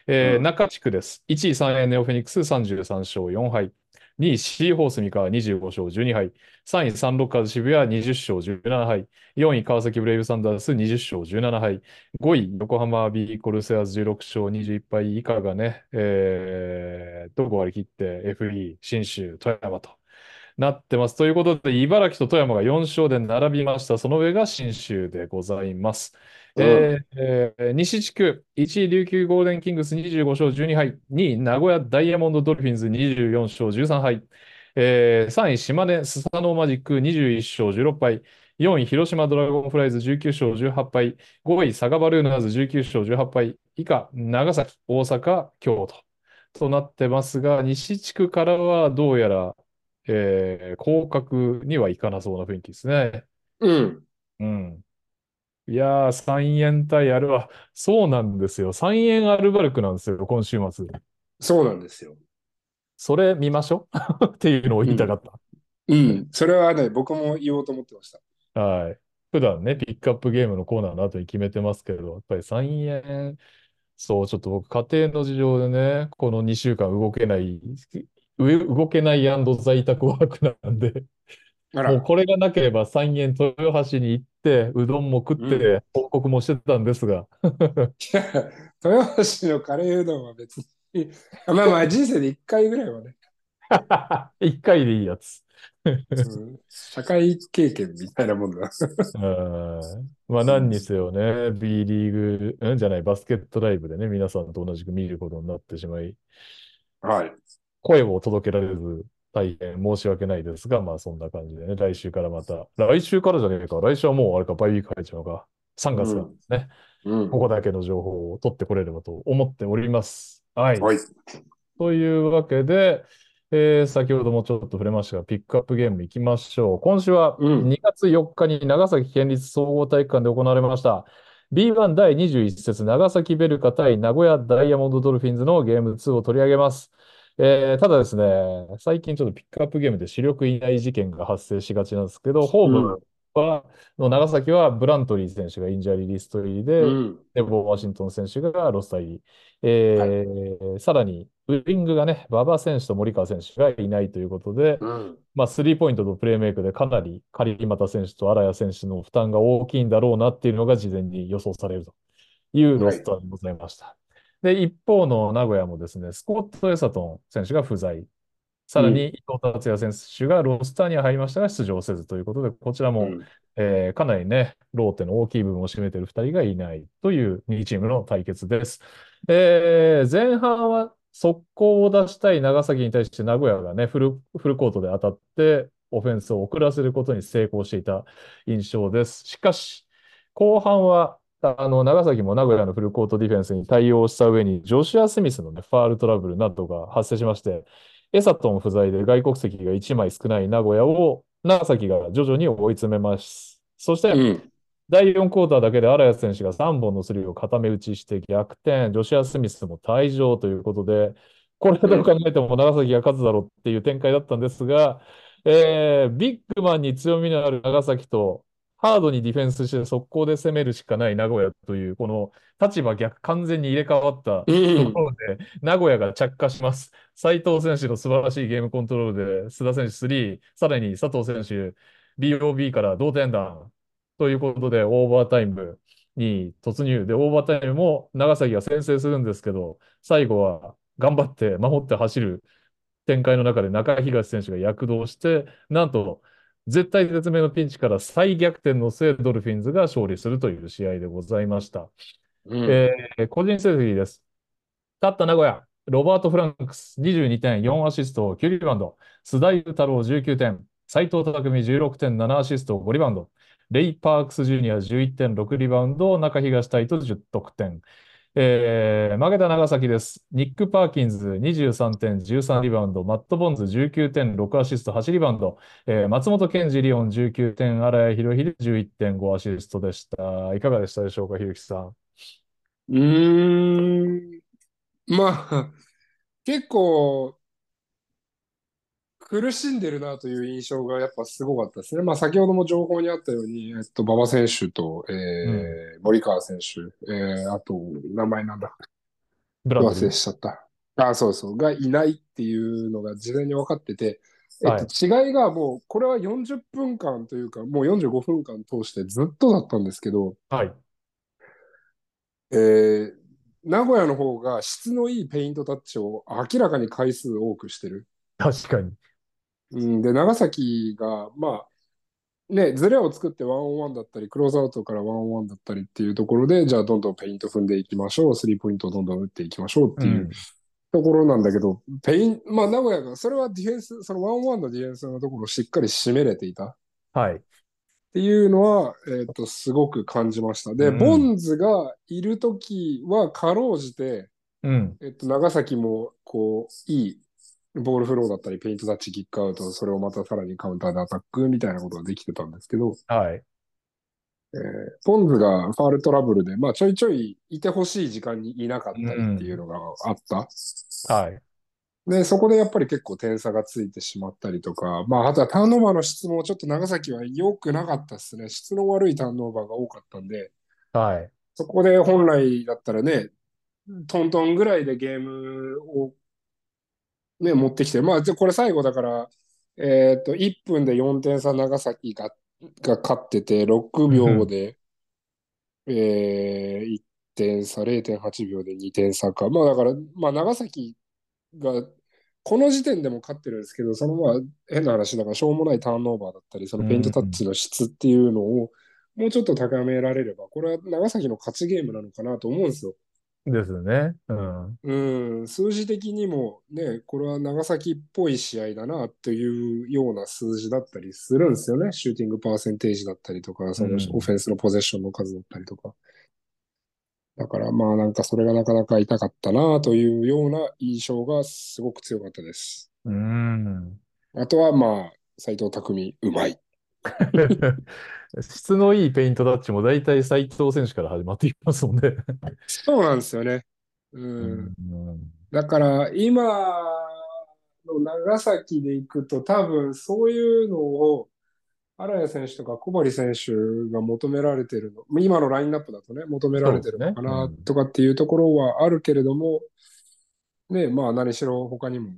うえーん。中地区です。1位、三円ネオフェニックス33勝4敗。2位、シーホース三河25勝12敗。3位、サンロッカーズ渋谷20勝17敗。4位、川崎ブレイブサンダース20勝17敗。5位、横浜ビーコルセアーズ16勝21敗以下がね、えー、と5割切って FE、新州、富山となってます。ということで、茨城と富山が4勝で並びました。その上が信州でございます。うん。えーえー西地区1位琉球ゴールデンキングス25勝12敗、2位名古屋ダイヤモンドドルフィンズ24勝13敗、えー3位島根スサノーマジック21勝16敗、4位広島ドラゴンフライズ19勝18敗、5位佐賀バルーナーズ19勝18敗、以下長崎、大阪、京都となってますが、西地区からはどうやら、えー降格にはいかなそうな雰囲気ですね。うん。うん。いやー、三円対アルバ、そうなんですよ。三円アルバルクなんですよ、今週末。そうなんですよ。それ見ましょう？[laughs] っていうのをうん。言いたかっうん。それはね、僕も言おうと思ってました。た。はい。普段ね、ピックアップゲームのコーナーの後に決めてますけど、やっぱり三円、そう、ちょっと僕、家庭の事情でね、この2週間動けない、う動けない在宅ワークなんで。もうこれがなければ三円豊橋に行って、うどんも食っうん。て、報告もしてたんですが、いや、豊橋のカレーうどんは別に、まあまあ人生で一回ぐらいはね、[laughs] 一回でいいやつ。うん、社会経験みたいなもんだ。うんまあうん。何にせよね、B リーグ、うんじゃない、バスケットライブでね、皆さんと同じく見ることになってしまい、はい。声を届けられず大変申し訳ないですが、まあそんな感じでね、来週からまた、来週からじゃねえか、来週はもうあれか、バイウィーク入っちゃうのか、3月からうん。ですね、うん。ここだけの情報を取ってこれればと思っております。はい。はい。というわけで、えー先ほどもちょっと触れましたが、ピックアップゲームいきましょう。今週はうん。2月4日に長崎県立総合体育館で行われました。B1 第21節長崎ベルカ対名古屋ダイヤモンドドルフィンズのゲーム2を取り上げます。えーただですね、最近ちょっとピックアップゲームで主力いない事件が発生しがちなんですけど、ホーうん。ムは、の長崎はブラントリー選手が injury list 入りうで、ん。ネボー・ワシントン選手がロスター入り。はい。えーさらに、ウィングがね、馬場選手と森川選手がいないということで、うん。まあ、スリーポイントとプレーメイクでかなり狩俣選手と荒谷選手の負担が大きいんだろうなっていうのが事前に予想されるというロはい。スターでございました。で、一方の名古屋もですね、スコット・エサトン選手が不在。さうん。らに伊藤達也選手がロスターには入りましたが出場せずということで、こちらも、うん。えーかなりね、ローテの大きい部分を占めている2人がいないという2チームの対決です。えー前半は速攻を出したい長崎に対して名古屋がね、フル、フルコートで当たって、オフェンスを遅らせることに成功していた印象です。しかし、後半は、あの、長崎も名古屋のフルコートディフェンスに対応した上に、ジョシュア・スミスのね、ファールトラブルなどが発生しまして、エサトン不在で外国籍が1枚少ない名古屋を長崎が徐々に追い詰めます。そして、うん。第4クォーターだけで荒谷選手が3本のスリーを固め打ちして逆転、ジョシュア・スミスも退場ということで、これどう考えても長崎が勝つだろうっていう展開だったんですが、えービッグマンに強みのある長崎と、ハードにディフェンスして速攻で攻めるしかない名古屋という、この立場逆、完全に入れ替わったうとん。ころで、名古屋が着火します。斉藤選手の素晴らしいゲームコントロールで、須田選手3、さらに佐藤選手、BOB から同点弾ということで、オーバータイムに突入。で、オーバータイムも長崎が先制するんですけど、最後は頑張って守って走る展開の中で中東選手が躍動して、なんと絶体絶命のピンチから再逆転の末、ドルフィンズが勝利するという試合でございました。うんえー個人成績です。勝った名古屋、ロバート・フランクス22点、4アシスト、9リバウンド。須田優太郎19点、斉藤匠16点、7アシスト、5リバウンド。レイ・パークス・ジュニア11点、6リバウンド。中東太斗10得点。えー負けた長崎です。ニック・パーキンズ23点、13リバウンド。マット・ボンズ19点、6アシスト、8リバウンド。えー松本健二リオン19点、荒井博秀11.5アシストでした。いかがでしたでしょうか、ひろきさん。うーん。まあ、結構苦しんでるなという印象がやっぱすごかったですね。まあ先ほども情報にあったように、えっと、馬場選手と、えー森川選手、えーあと、名前なんだ。忘れブラッドリー。しちゃった。あ、そうそう、がいないっていうのが事前に分かってて、えはいっと、違いがもう、これは40分間というか、もう45分間通してずっとだったんですけど、はい。えー名古屋の方が質のいいペイントタッチを明らかに回数多くしてる。確かに。うん、で、長崎が、まあ、ね、ズレを作ってワンオンワンだったり、クローズアウトからワンオンワンだったりっていうところで、じゃあどんどんペイント踏んでいきましょう、スリーポイントをどんどん打っていきましょうっていうところなんだけど、ペイン、まあ名古屋が、それはディフェンス、そのワンオンワンのディフェンスのところをしっかり締めれていた。はい。っていうのは、えっと、すごく感じました。で、うんボンズがいるときは、かろうじて、うん。えっと、長崎も、こう、いいボールフローだったり、ペイントタッチ、キックアウト、それをまたさらにカウンターでアタックみたいなことができてたんですけど、はい。ポンズがファールトラブルで、まあ、ちょいちょいいてほしい時間にいなかったりっていうのがあった。はい。で、そこでやっぱり結構点差がついてしまったりとか、まあ、あとはターンオーバーの質もちょっと長崎は良くなかったですね。質の悪いターンオーバーが多かったんで、はい。そこで本来だったらね、トントンぐらいでゲームをね、持ってきて、まあ、でこれ最後だから、えっと、1分で4点差長崎が、が勝ってて、6秒で、えー、1点差、0.8秒で2点差か。まあだから、まあ長崎が、この時点でも勝ってるんですけど、そのまあ変な話だから、しょうもないターンオーバーだったり、そのペイントタッチの質っていうのを、もうちょっと高められれば、これは長崎の勝ちゲームなのかなと思うんですよ。ですね。うん。うん、数字的にもね、これは長崎っぽい試合だなというような数字だったりするんですよね。シューティングパーセンテージだったりとか、そのうんオフェンスのポゼッションの数だったりとか。だからまあなんかそれがなかなか痛かったなというような印象がすごく強かったです。うん。あとはまあ、斎藤匠、うまい。[laughs] 質のいいペイントタッチも大体斉藤選手から始まっていきますもんね。そうなんですよね。うんうんだから今の長崎で行くと多分そういうのを荒谷選手とか小堀選手が求められてるの、今のラインナップだとね、求められてるのかなとかっていうところはあるけれども、ね、まあ何しろ他にも、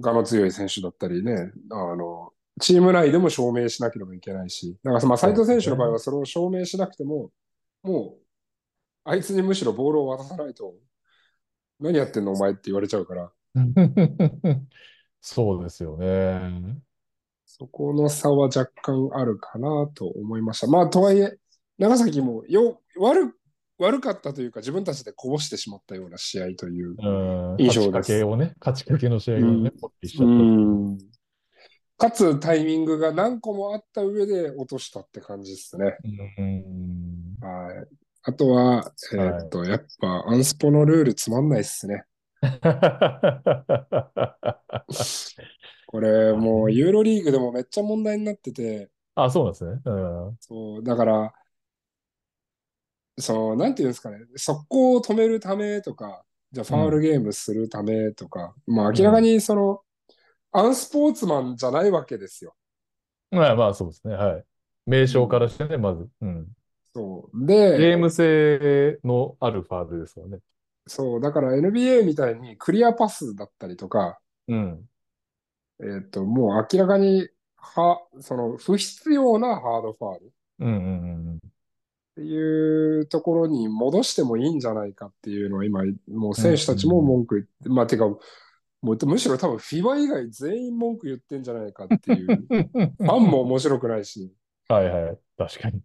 我の強い選手だったりね、あの、チーム内でも証明しなければいけないし、だからまあ斉藤選手の場合はそれを証明しなくても、もう、あいつにむしろボールを渡さないと、何やってんのお前って言われちゃうから、[laughs] そうですよね。そこの差は若干あるかなと思いました。まあ、とはいえ、長崎もよ悪悪かったというか、自分たちでこぼしてしまったような試合という。うん。印象です勝ちかけをね、勝ちかけの試合がね、ポッてしちゃうった。ん。かつ、タイミングが何個もあった上で落としたって感じですね。うん。はい。あとは、えーっと、やっぱ、アンスポのルールつまんないっすね。これ、もう、ユーロリーグでもめっちゃ問題になってて、あ、そうなんですね。うん。そう、だから、その、なんていうんですかね、速攻を止めるためとか、じゃあファールゲームするためとか、まあ明らかにその、アンスポーツマンじゃないわけですよ。まあまあ、そうですね。はい。名称からしてね、まず。うん。そう。で、ゲーム性のあるファールですからね。そう、だから NBA みたいにクリアパスだったりとか、うん。えっと、もう明らかに、は、その、不必要なハードファールっうんうんていうところに戻してもいいんじゃないかっていうのは今、もう選手たちも文句言って、まあ、てか、もうむしろ多分フィバ以外全員文句言ってんじゃないかっていう。[laughs] ファンも面白くないし。はいはい。確かに。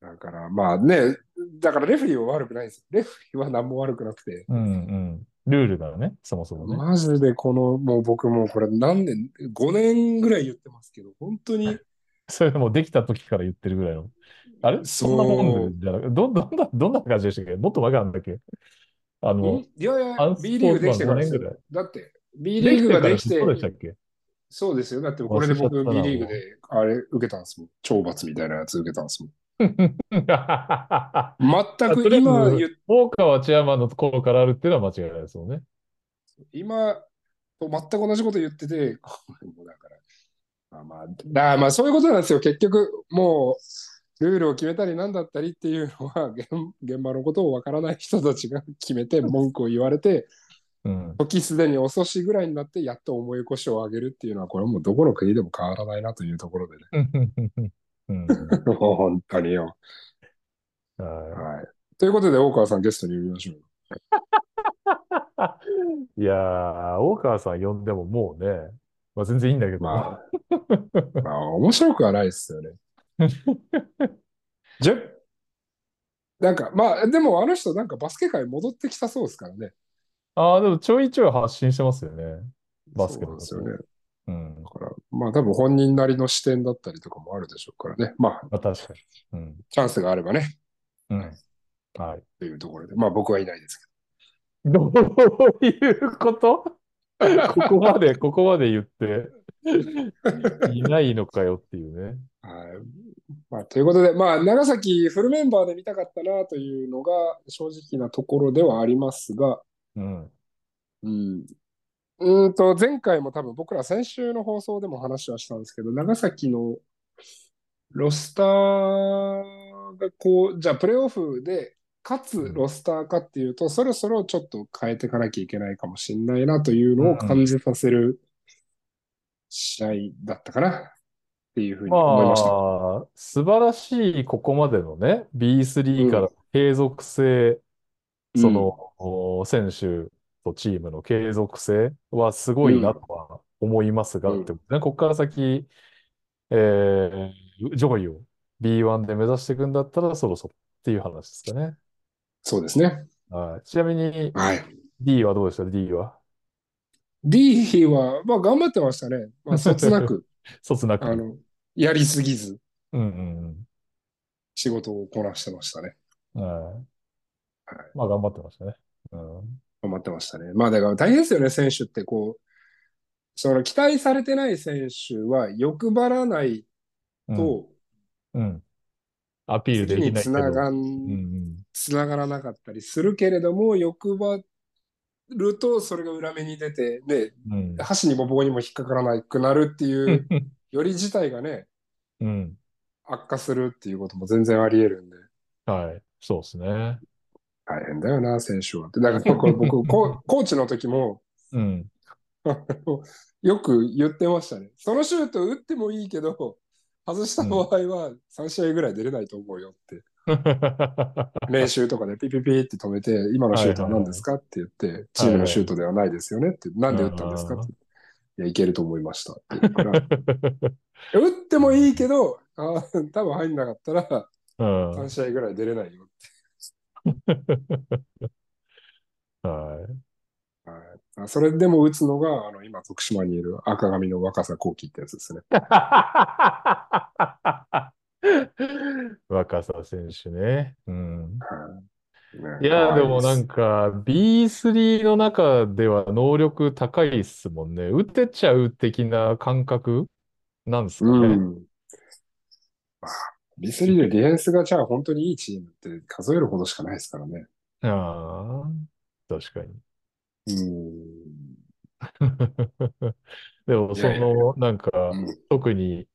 だからまあね、だからレフェリーは悪くないんですよ。レフェリーは何も悪くなくて。うんうん。ルールだね、そもそもね。マジでこの、もう僕もこれ何年、5年ぐらい言ってますけど、本当に、それでもできた時から言ってるぐらいの。あれ？そんなもんじゃなくど、どんな、どんな感じでしたっけ？もっと前かんだっけ？あの、いやいや B リーグできてからですは5年ぐらよ。だって、B リーグができて、そうでしたっけ？そうですよ。だってこれで僕 B リーグで、あれ受けたんですもん。懲罰みたいなやつ受けたんですもん。[laughs] 全く今言っ大川チェアマンの頃からあるっていうのは間違いないですもんね。今と全く同じこと言ってて、だから、まあまあ、まあそういうことなんですよ。結局、もう、ルールを決めたりなんだったりっていうのは、現現場のことをわからない人たちが決めて文句を言われて、うん。時すでに遅しぐらいになって、やっと重い腰を上げるっていうのは、これはもうどこの国でも変わらないなというところでね。うんもう [laughs] 本当によ。ははい。ということで、大川さんゲストに呼びましょう。い [laughs] いやー、大川さん呼んでももうね、まあ、全然いいんだけど。まあ、まあ、面白くはないですよね。じゃ、なんか、まあ、でもあの人、なんかバスケ界戻ってきたそうですからね。ああ、でもちょいちょい発信してますよね。バスケのことそうなんですよね。うん。だから、まあ多分本人なりの視点だったりとかもあるでしょうからね。まあ、まあ、確かに。うん。チャンスがあればね、うん。はい。というところで。まあ僕はいないですけどういうこと？[laughs] ここまで、[laughs] ここまで言って、[laughs] いないのかよっていうね。ど。はい。まあ、ということで、まあ、長崎フルメンバーで見たかったなというのが正直なところではありますが、うん。うん。うーんと、前回も多分僕ら先週の放送でも話はしたんですけど、長崎のロスターがこう、じゃあプレーオフで、かつロスターかっていうと、そろそろちょっと変えていかなきゃいけないかもしれないなというのを感じさせる試合だったかなっていうふうに思いました。まあ、素晴らしいここまでのね、B3 から継続性、うんその、お選手とチームの継続性はすごいなとは思いますが、うんってことね、ここから先、えー、上位を B1 で目指していくんだったらそろそろっていう話ですかね。そうですね。はい。ちなみにはい。D はどうでした ?D は？D は、まあ頑張ってましたね。まあ、そつなく、[laughs] そつなく。あの、やりすぎずうんうん仕事をこなしてましたね。うん。はい。まあ頑張ってましたね。うん。頑張ってましたね。まあだから大変ですよね、選手ってこう、その期待されてない選手は欲張らないと、うん。アピールできないけど。つながうんん、つながらなかったりするけれども、欲張るとそれが裏目に出て、ね、うん。箸にも棒にも引っかからなくなるっていう、[laughs] より事態がね、うん。悪化するっていうことも全然あり得るんで、はい。そうですね。大変だよな、選手は。でだからこれ僕、コ [laughs] コーチの時も、うん。[laughs] よく言ってましたね。そのシュート打ってもいいけど、外した場合は3試合ぐらい出れないと思うよって。[laughs] 練習とかでピピピって止めて、今のシュートは何ですかって言って、チームのシュートではないですよねって、なんで打ったんですかって。いや、いけると思いましたって言うから。打ってもいいけど、あー多分入んなかったらうん。3試合ぐらい出れないよ。[laughs] はい。はいあそれでも打つのが、あの今、徳島にいる赤髪の若さ後期ってやつですね。[laughs] 若狭選手ね。うん。はいいや、でもなんか、か B3 の中では能力高いっすもんね。打てちゃう的な感覚なんですかね。うん。まあ、B3 でディフェンスがじゃあ本当にいいチームって数えるほどしかないですからね。ああ、確かに。うん。でも、その、なんか、うん特に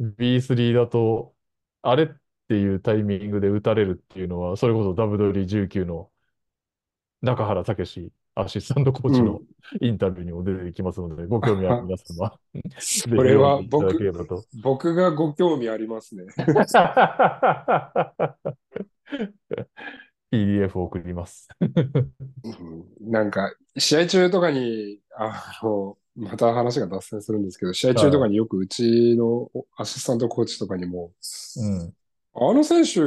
B3 だと、あれっていうタイミングで打たれるっていうのは、それこそ W19 の中原武史アシスタントコーチのインタビューにも出てきますので、ご興味ある皆様、[laughs] それは僕。僕がご興味ありますね。[laughs] PDF を送ります。うんなんか、試合中とかに、あの、また話が脱線するんですけど、試合中とかによくうちのアシスタントコーチとかにも、うん。あの選手、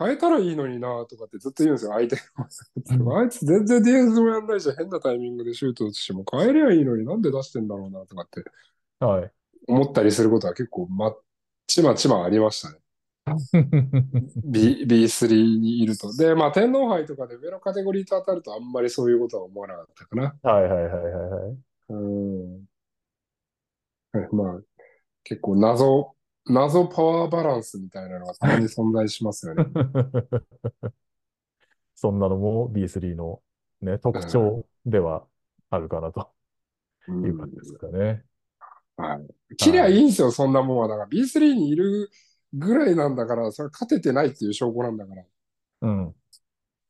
変えたらいいのになとかってずっと言うんですよ、相手うんあいつ全然ディフェンスもやんないし、変なタイミングでシュート打つし、もう変えりゃいいのになんで出してんだろうなとかってはい。思ったりすることは結構ま、ちまちまありましたね。[laughs] B、B3 にいると。で、まあ天皇杯とかで上のカテゴリーと当たるとあんまりそういうことは思わなかったかな。はいはいはいはいはい。うん。まあ、結構謎、謎パワーバランスみたいなのがたまに存在しますよね。[laughs] そんなのも B3 のね、特徴ではあるかなとうんいう感じですかね。はい。切りゃいいんですよ、そんなもんは。だから B3 にいるぐらいなんだから、それは勝ててないっていう証拠なんだから、うん。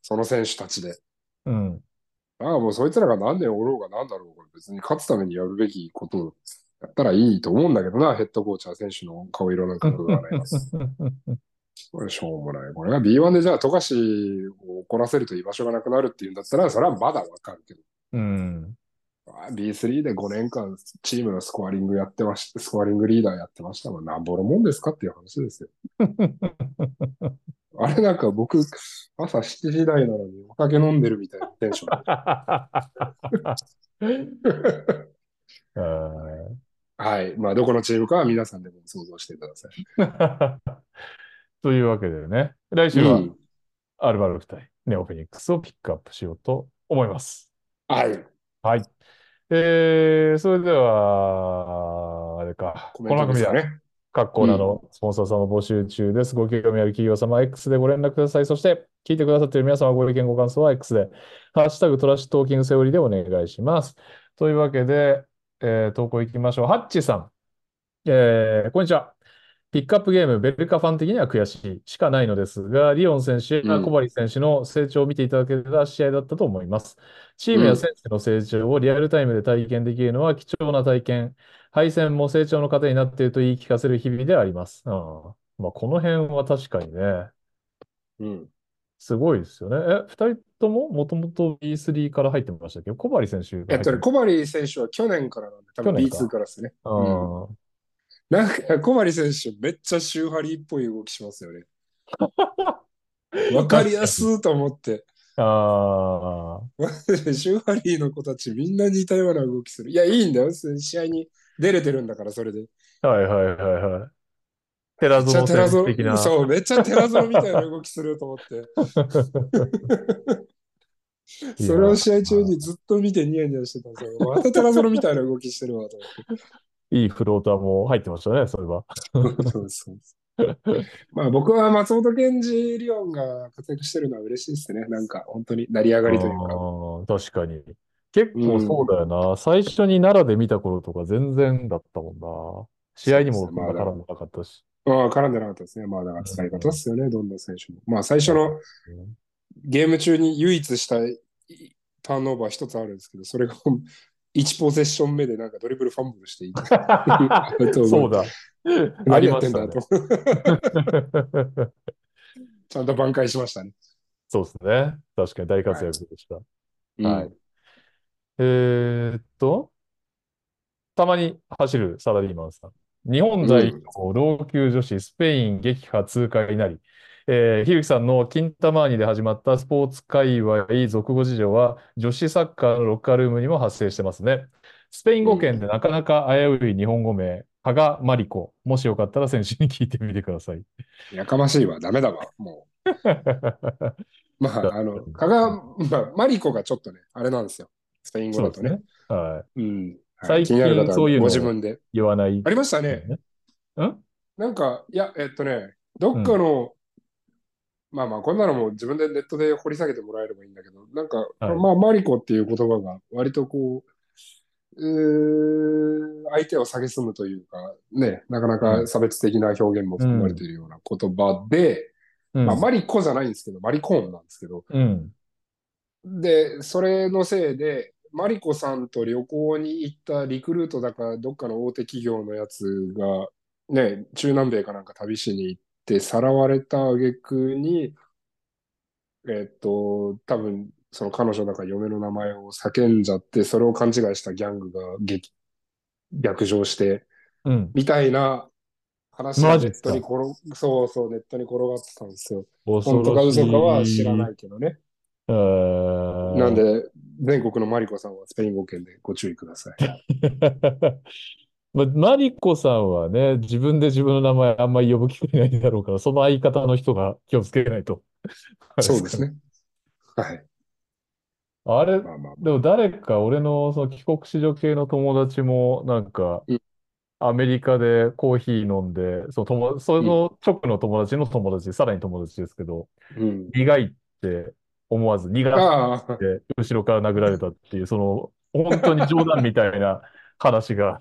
その選手たちで。うん。だからもうそいつらが何年おろうが何だろうが、別に勝つためにやるべきことをやったらいいと思うんだけどな、ヘッドコーチは選手の顔色なんかがないます。[laughs] これしょうもない。これが B1 でじゃあ、富樫を怒らせると居場所がなくなるっていうんだったら、それはまだわかるけど。うん。あ B3 で5年間チームのスコアリングやってましスコアリングリーダーやってましたもん。なんぼのもんですかっていう話ですよ。[laughs] あれなんか僕、朝7時台なのにお酒飲んでるみたいなテンション。[laughs] ははい。まあ、どこのチームかは皆さんでも想像してください。い [laughs] というわけでね、来週はうん。アルバルク対ネオフェニックスをピックアップしようと思います。はい。はい。えー、それでは、あれか、コメントこの番組ではね。各コーナーのスポンサー様募集中です。ご興味ある企業様は X でご連絡ください。そして、聞いてくださっている皆様ご意見ご感想は X で、ハッシュタグトラッシュトーキングセオリーでお願いします。というわけで、えー投稿いきましょう。ハッチさん。えーこんにちは。ピックアップゲーム、ベルカファン的には悔しいしかないのですが、リオン選手やうん小針選手の成長を見ていただけた試合だったと思います。チームや選手の成長をリアルタイムで体験できるのは貴重な体験。敗戦も成長の糧になっていると言い聞かせる日々であります。うんまあ、この辺は確かにね、うん。すごいですよね。え、二人とももともと B3 から入ってましたけ？ど、小針選手えっとね、小針選手は去年からなんで、多分去年か B2 からですね。あうんーなんか、小針選手、めっちゃシューハリーっぽい動きしますよね。[laughs] わかりやすいと思って。あシューハリーの子たちみんな似たような動きする。いや、いいんだよ。試合に出れてるんだから、それで。ー、はいはいはいはい。寺めっちゃ園寺園選手的な。そう、めっちゃ寺園みたいな動きすると思って。[laughs] それを試合中にずっと見てニヤニヤしてたんですよ。[laughs] また寺園みたいな動きしてるわといいフローターも入ってましたね、それは。思って。そうまあ僕は松本健二リオンが活躍してるのは嬉しいですね。なんか本当に成り上がりというか。確かに。結構そうだよな。最初に奈良で見た頃とか全然だったもんな。試合にも絡んでなかったし。まあ絡んでなかったですね。まあだから使い方ですよね、どんな選手も。まあ最初のゲーム中に唯一したいターンオーバー一つあるんですけど、それが1ポゼッション目でなんかドリブルファンブルしていた。[laughs] そうだ。あ [laughs] 何りやってんだましたね。と。ちゃんと挽回しましたね。そうですね。確かに大活躍でした。はいうんえーっと、たまに走るサラリーマンさん。日本代表、老朽女子、スペイン撃破通過になり、えー、ひるきさんのキンタマーニで始まったスポーツ界隈俗語事情は、女子サッカーのロッカールームにも発生してますね。スペイン語圏でなかなか危うい日本語名、加賀まりこ。もしよかったら選手に聞いてみてください。やかましいわ、ダメだわ、もう。[laughs] まあ、あの、加賀、まあ、マリコがちょっとね、あれなんですよ。スペイン語だとね。ね。はい。うん。はい最近そういうのご自分で。言わない。ありましたね。うん？なんか、いや、えっとね、どっかの、まあまあ、こんなのも自分でネットで掘り下げてもらえればいいんだけど、なんか、はいまあ、マリコっていう言葉が割とこう、うー相手を蔑むというか、ね、なかなか差別的な表現も含まれているような言葉で、うん。まあ、マリコじゃないんですけど、マリコーンなんですけど、うん。で、それのせいで、マリコさんと旅行に行ったリクルートだか、どっかの大手企業のやつが、ね、中南米かなんか旅しに行って、さらわれた挙句に、えっと、多分、その彼女だから嫁の名前を叫んじゃって、それを勘違いしたギャングが激逆上して、うん。みたいな話がネットに転が、そうそう、ネットに転がってたんですよ。恐本当か嘘かは知らい。ないけどね。えーなんで、全国のマリコさんはスペイン語圏でご注意ください。[laughs] まマリコさんはね、自分で自分の名前あんまり呼ぶ機会ないだろうから、その相方の人が気をつけないと。そうですね。はい。あれ、まあまあ。でも誰か、俺のその帰国子女系の友達も、なんかうん、アメリカでコーヒー飲んで、その友、その直の友達の友達、さらに友達ですけど、うん。苦いって思わず、苦っああ、て後ろから殴られたっていう、その、本当に冗談みたいな話が、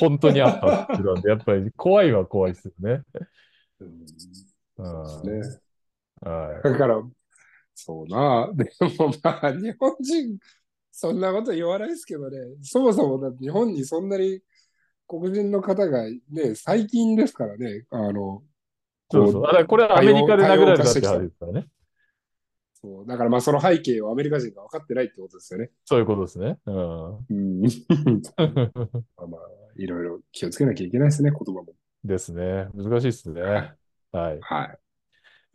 本当にあったっていうので、やっぱり怖いは怖いですよね。うんうんそうですね。はだから、そうな。でもまあ、日本人、そんなこと言わないですけどね、そもそもだって日本にそんなに黒人の方がね、最近ですからね、あの、い。そうそう。あだからこれはアメリカで殴られたって話ですからね。そうだからまあその背景をアメリカ人が分かってないってことですよね。そういうことですね。うん。うん。[laughs] まあまあ、いろいろ気をつけなきゃいけないですね、言葉も。ですね。難しいですね。はい。はい。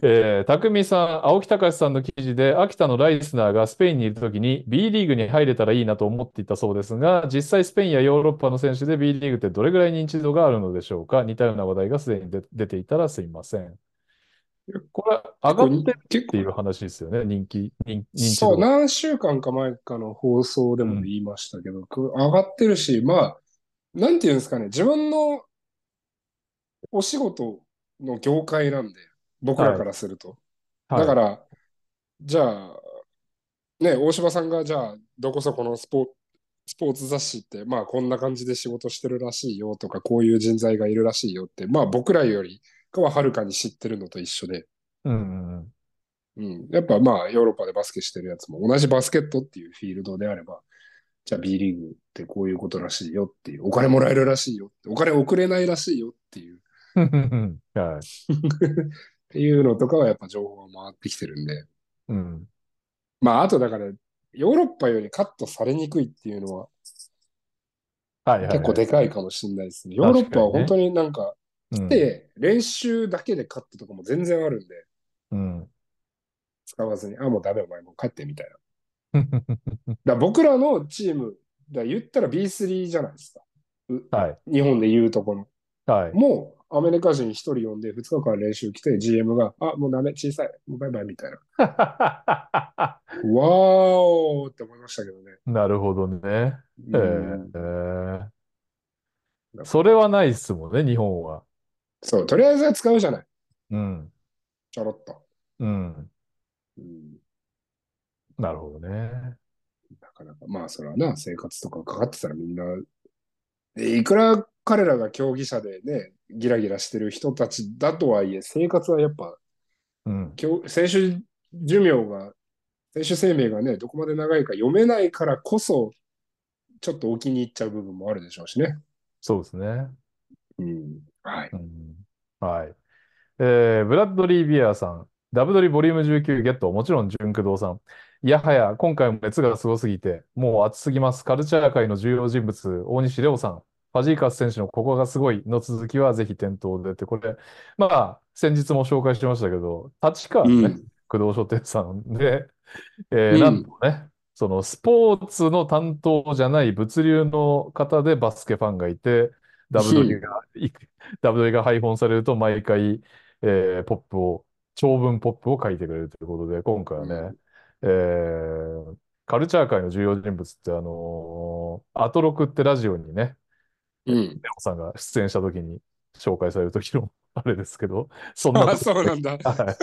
えー、匠さん、青木隆さんの記事で、秋田のライスナーがスペインにいるときに B リーグに入れたらいいなと思っていたそうですが、実際スペインやヨーロッパの選手で B リーグってどれぐらい認知度があるのでしょうか？似たような話題がすでに出出ていたらすいません。これ、上がってる結っていう話ですよね、人気、人認知そう。何週間か前かの放送でも言いましたけど、く上がってるし、まあ、なんていうんですかね、自分のお仕事の業界なんで、僕らからすると。はいだから、じゃあ、ね、大柴さんが、じゃあ、どこそこのスポスポーツ雑誌って、まあ、こんな感じで仕事してるらしいよとか、こういう人材がいるらしいよって、まあ、僕らよりかははるかに知ってるのと一緒で、うんうん。やっぱまあ、ヨーロッパでバスケしてるやつも同じバスケットっていうフィールドであれば、じゃあ B リーグってこういうことらしいよっていう、お金もらえるらしいよって、お金送れないらしいよっていう、はい。[laughs] っていうのとかはやっぱ情報が回ってきてるんで、うん。まあ、あとだから、ヨーロッパよりカットされにくいっていうのははいはいはい。結構でかいかもしれないですね。ヨーロッパは本当になんか、うんで、練習だけでカットとかも全然あるんで、うん。使わずに、あ、もうダメお前もう帰ってみたいな。だ僕らのチーム、だ言ったら B3 じゃないですか。はい。日本で言うとこの。はい。もうアメリカ人一人呼んで2日間練習来て GM が、あ、もうダメ、小さい、バイバイみたいな。[laughs] わーおって思いましたけどね。なるほどね。えうんーそれはないっすもんね、日本は。そう、とりあえずは使うじゃない。うん。ちょろっと。うん。うん、なるほどね。なかなか、まあそれはな、生活とかかかってたらみんな、でいくら彼らが競技者でね、ギラギラしてる人たちだとはいえ、生活はやっぱうん。競選手寿命が、選手生命がね、どこまで長いか読めないからこそ、ちょっと置きに行っちゃう部分もあるでしょうしね。そうですね。うん。はい。うんはい。えーブラッドリー・ビアさん。ダブドリボリューム19ゲット。もちろん、純駆動さん。いやはや、今回も熱がすごすぎて、もう熱すぎます。カルチャー界の重要人物、大西レオさん。ファジーカス選手のここがすごいの続きはぜひ店頭でって、これ、まあ、先日も紹介しましたけど、立川のね、うん工藤書店さんで、えーうんなんとね、そのスポーツの担当じゃない物流の方でバスケファンがいて、ダブドリが、いダブドリが配本されると毎回、えーポップを、長文ポップを書いてくれるということで、今回はね、うえーカルチャー界の重要人物って、あのーアトロクってラジオにね、うん。レオさんが出演した時に紹介される時の [laughs] あれですけど、そんなあ、とこそうなんだ。はい。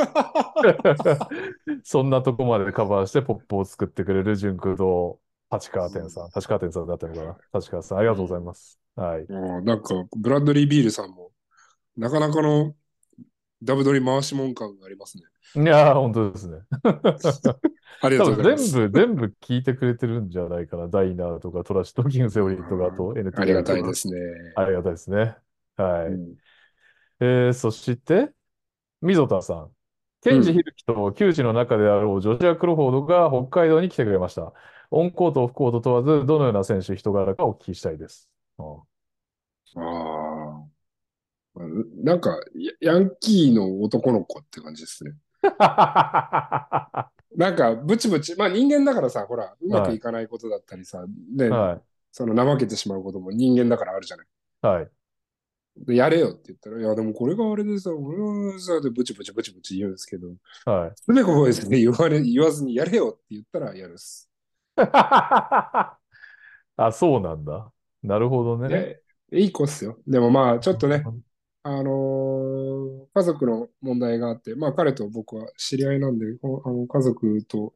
[laughs] そんなとこまでカバーしてポップを作ってくれる純駆動、立川店さん、立川店さんだったのかな立川さん、ありがとうございます。はい。もうなんか、ブラッドリー・ビールさんも、なかなかのダブドリ回しもん感がありますね。いやー、本当ですね。[laughs] ありがとうございます。全部、全部聞いてくれてるんじゃないかな。ダイナーとかトラッシュトーキングセオリーとかあと NTR ありがたいですね。ありがたいですね。はい。うんえー、そして、溝田さん。ケンジ・ヒルキと球児の中であろうジョシュア・クロフォードが北海道に来てくれました。オンコート、オフコート問わず、どのような選手、人柄かお聞きしたいです。うんああ。なんか、ヤヤンキーの男の子って感じですね。[laughs] なんか、ブチブチ、まあ人間だからさ、ほら、うまくいかないことだったりさ、ね、はい。その怠けてしまうことも人間だからあるじゃない。はい。でやれよって言ったら、いや、でもこれがあれでさ、俺はさ、でブチブチブチブチ言うんですけど、はい。すべこ声で言われ、言わずにやれよって言ったらやるっす。[laughs] あ、そうなんだ。なるほどね。で、いい子っすよ。でもまあ、ちょっとね、あのー家族の問題があって、まあ彼と僕は知り合いなんで、あの家族と、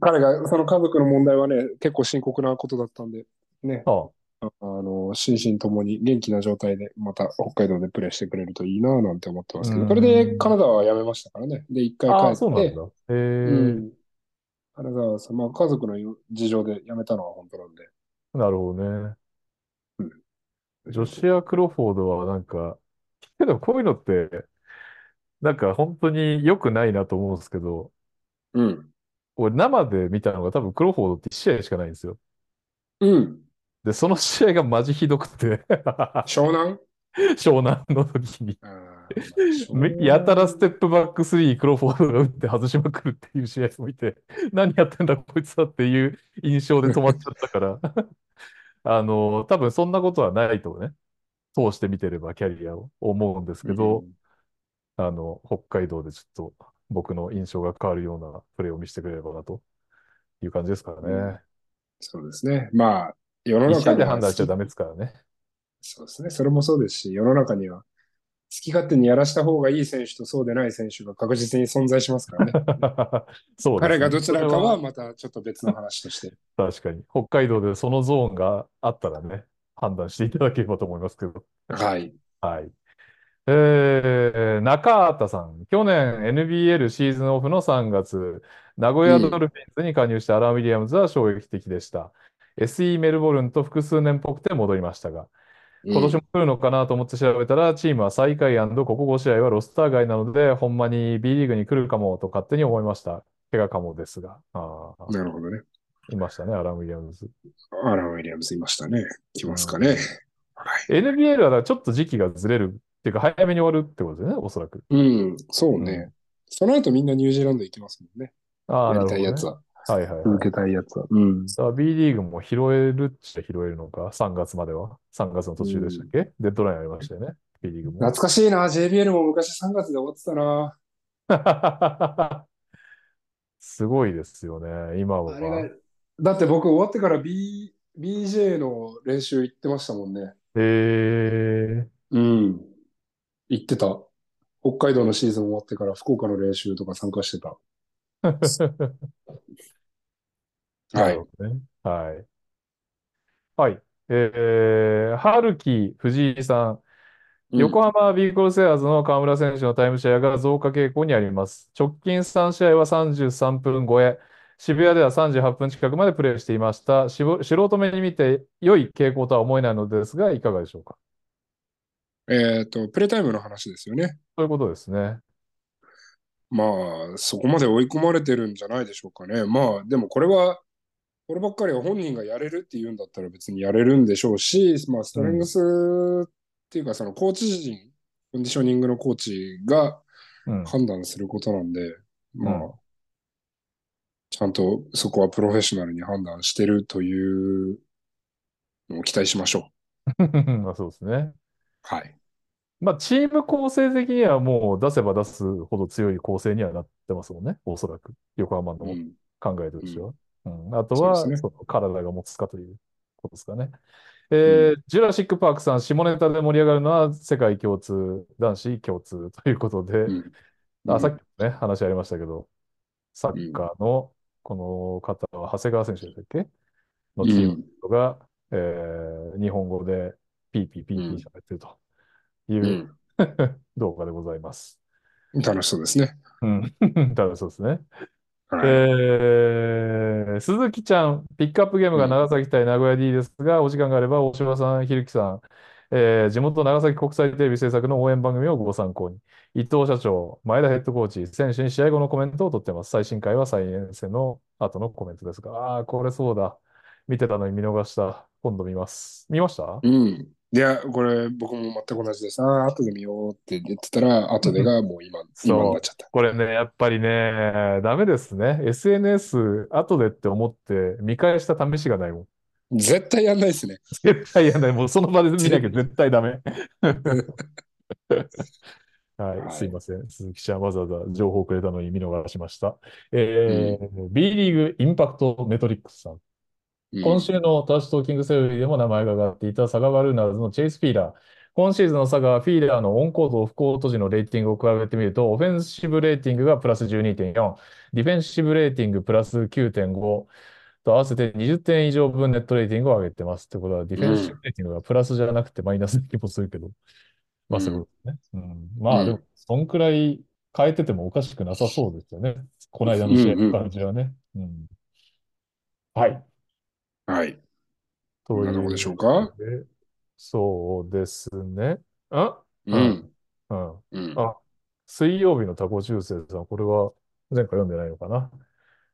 彼が、その家族の問題はね、結構深刻なことだったんで、ね、あああの、心身ともに元気な状態で、また北海道でプレーしてくれるといいななんて思ってますけど、うんそれでカナダは辞めましたからね。で、一回あ、帰って、そうなんだ。へえ、うん。カナダはさ、まあ家族の事情で辞めたのは本当なんで。なるほどね。うんジョシュア・クロフォードはなんか、けどこういうのって、なんか本当に良くないなと思うんですけど、うん。俺生で見たのが多分クロフォードって1試合しかないんですよ。うん。で、その試合がマジひどくて、湘南？[laughs] 湘南の時に。やたらステップバックスリークロフォードが打って外しまくるっていう試合もいて、何やってんだこいつはっていう印象で止まっちゃったから、[laughs] あの、多分そんなことはないとね、通して見てればキャリアを思うんですけど、あの、北海道でちょっと僕の印象が変わるようなプレーを見せてくれればなという感じですからうんね。そうですね。まあ、世の中には好き判断しちゃダメですからね。そうですね。それもそうですし、世の中には好き勝手にやらした方がいい選手とそうでない選手が確実に存在しますからね。[laughs] そうね彼がどちらかはまたちょっと別の話として。確かに。北海道でそのゾーンがあったらね、判断していただければと思いますけど。はい。はい。えー、中畑さん。去年 NBL シーズンオフの3月、名古屋ドルフィンズに加入したアラン・ウィリアムズは衝撃的でした。SE メルボルンと複数年っぽくて戻りましたが、今年も来るのかなと思って調べたら、チームは最下位ここ5試合はロスター外なので、ほんまに B リーグに来るかもと勝手に思いました。怪我かもですが。あうんなるほどね。ーいましたね、アラン・ウィリアムズ。アラン・ウィリアムズいましたね。来ますかね。はい。NBL はちょっと時期がずれるっていうか、早めに終わるってことですね、おそらく。うん、そうね。その後みんなニュージーランド行きますもんね。ああ、やなるほど、ね。りたいやつは。はいはいはい。続けたいやつは。うん。さあ B リーグも拾えるっちゃ拾えるのか、3月までは？3月の途中でしたっけ、デッドラインありましたよね、B リーグも。懐かしいな。JBL も昔3月で終わってたな。[laughs] すごいですよね、今は。だって僕終わってから B、BJ の練習行ってましたもんね。へうん。行ってた。北海道のシーズン終わってから福岡の練習とか参加してた。ー。[laughs] はないね。はい。はい。えー、春樹藤井さん。横浜ビーコルセアーズの河村選手のタイムシェアが増加傾向にあります。直近3試合は33分超え、渋谷では38分近くまでプレーしていました。しぼ素人目に見て良い傾向とは思えないのですが、いかがでしょうか？えっと、プレータイムの話ですよね。そういうことですね。まあ、そこまで追い込まれてるんじゃないでしょうかね。まあ、でもこれは、こればっかりは本人がやれるって言うんだったら別にやれるんでしょうし、まあ、ストレングスっていうか、そのコーチ陣、コンディショニングのコーチがうん。判断することなんで、まあうん、ちゃんとそこはプロフェッショナルに判断してるというのを期待しましょう。[laughs] まあそうですね。はい。まあ、チーム構成的にはもう出せば出すほど強い構成にはなってますもんね。おそらく。横浜のうん。考えとしては。うん、あとは、ね。その体が持つかということですかね。えージュラシック・パークさん、下ネタで盛り上がるのは世界共通、男子共通ということで、うん。あさっきもね、話ありましたけど、サッカーのこの方は長谷川選手でしたっけ？のチームが、えー日本語でピーピーピーピー喋ってるというう、[laughs] 動画でございます。ん。楽しそうですね。うん。[laughs] 楽しそうですね。はい。えー、鈴木ちゃん、ピックアップゲームが長崎対名古屋 D ですが、お時間があれば、大島さん、ひるきさん、えー地元長崎国際テレビ制作の応援番組をご参考に。伊藤社長、前田ヘッドコーチ、選手に試合後のコメントを取ってます。最新回は再演戦の後のコメントですが、ああー、これそうだ。見てたのに見逃した。今度見ます。見ました？うん。いや、これ僕も全く同じです。ああ、後で見ようって言ってたら、後でがもう今、今になっちゃった。これね、やっぱりね、ダメですね。SNS、後でって思って見返した試しがないもん。絶対やんないですね。絶対やんない。もうその場で見なきゃ [laughs] 絶対ダメ。[laughs] はい、はいすいません。鈴木ちゃんわざわざ情報をくれたのに見逃しました。えー B リーグインパクトメトリックスさん。うん今週のトラッシュトーキングセオリーでも名前が挙がっていた佐賀バルーナーズのチェイス・フィーラー。今シーズンの佐賀はフィーラーのオンコート、オフコート時のレーティングを比べてみると、オフェンシブレーティングがプラス12.4、ディフェンシブレーティングプラス9.5と合わせて20点以上分ネットレーティングを上げてます。ってことは、ディフェンシブレーティングがプラスじゃなくてマイナスな気もするけど、まあそういうことですね。うん、まあでも、そんくらい変えててもおかしくなさそうですよね。この間の試合の感じはね。うんはい。はい。というなとこでしょうかでそうですね。あ、ううんん。うん。うん。あ、水曜日のタコ修正さん、これは前回読んでないのかな？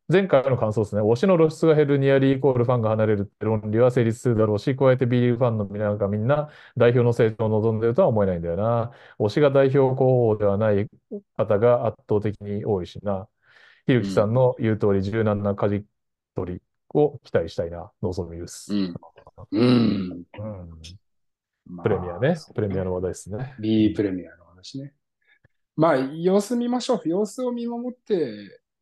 前回の感想ですね。推しの露出が減るニアリーイコールファンが離れるって論理は成立するだろうし、加えて B リーグファンの皆がみんな代表の成長を望んでいるとは思えないんだよな。推しが代表候補ではない方が圧倒的に多いしな。ひるきさんの言う通り柔軟な舵取りを期待したいな。望みです。うん。うん。うんまあプレミアね。プレミアの話題ですね。B プレミアの話ね。まあ、様子見ましょう。様子を見守って、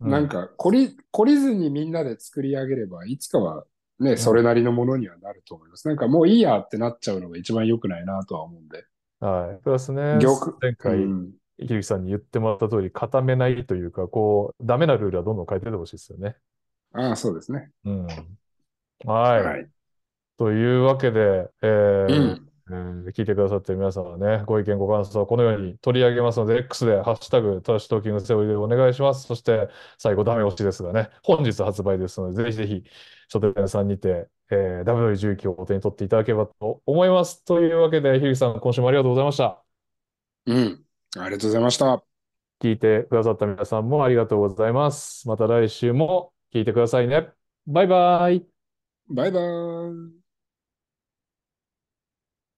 うんなんか懲り、懲りずにみんなで作り上げれば、いつかはね、それなりのものにはなると思います。なんかもういいやってなっちゃうのが一番良くないなとは思うんで。はい。プラスね、前回、うんひるきさんに言ってもらった通り、固めないというか、こう、ダメなルールはどんどん変えてってほしいですよね。ああ、そうですね。うん。はい。はい。というわけで、えーうん。えー聞いてくださってる皆さんはね、ご意見、ご感想はこのように取り上げますので、X でハッシュタグ、トラッシュトーキングセオリーでお願いします。そして、最後、ダメ押しですがね、本日発売ですので、ぜひぜひ、書店屋さんにて、えー、W11 をお手に取っていただければと思います。というわけで、ひるきさん、今週もありがとうございました。うん。ありがとうございました。聞いてくださった皆さんもありがとうございます。また来週も聞いてくださいね。バイバイ。バイバイ。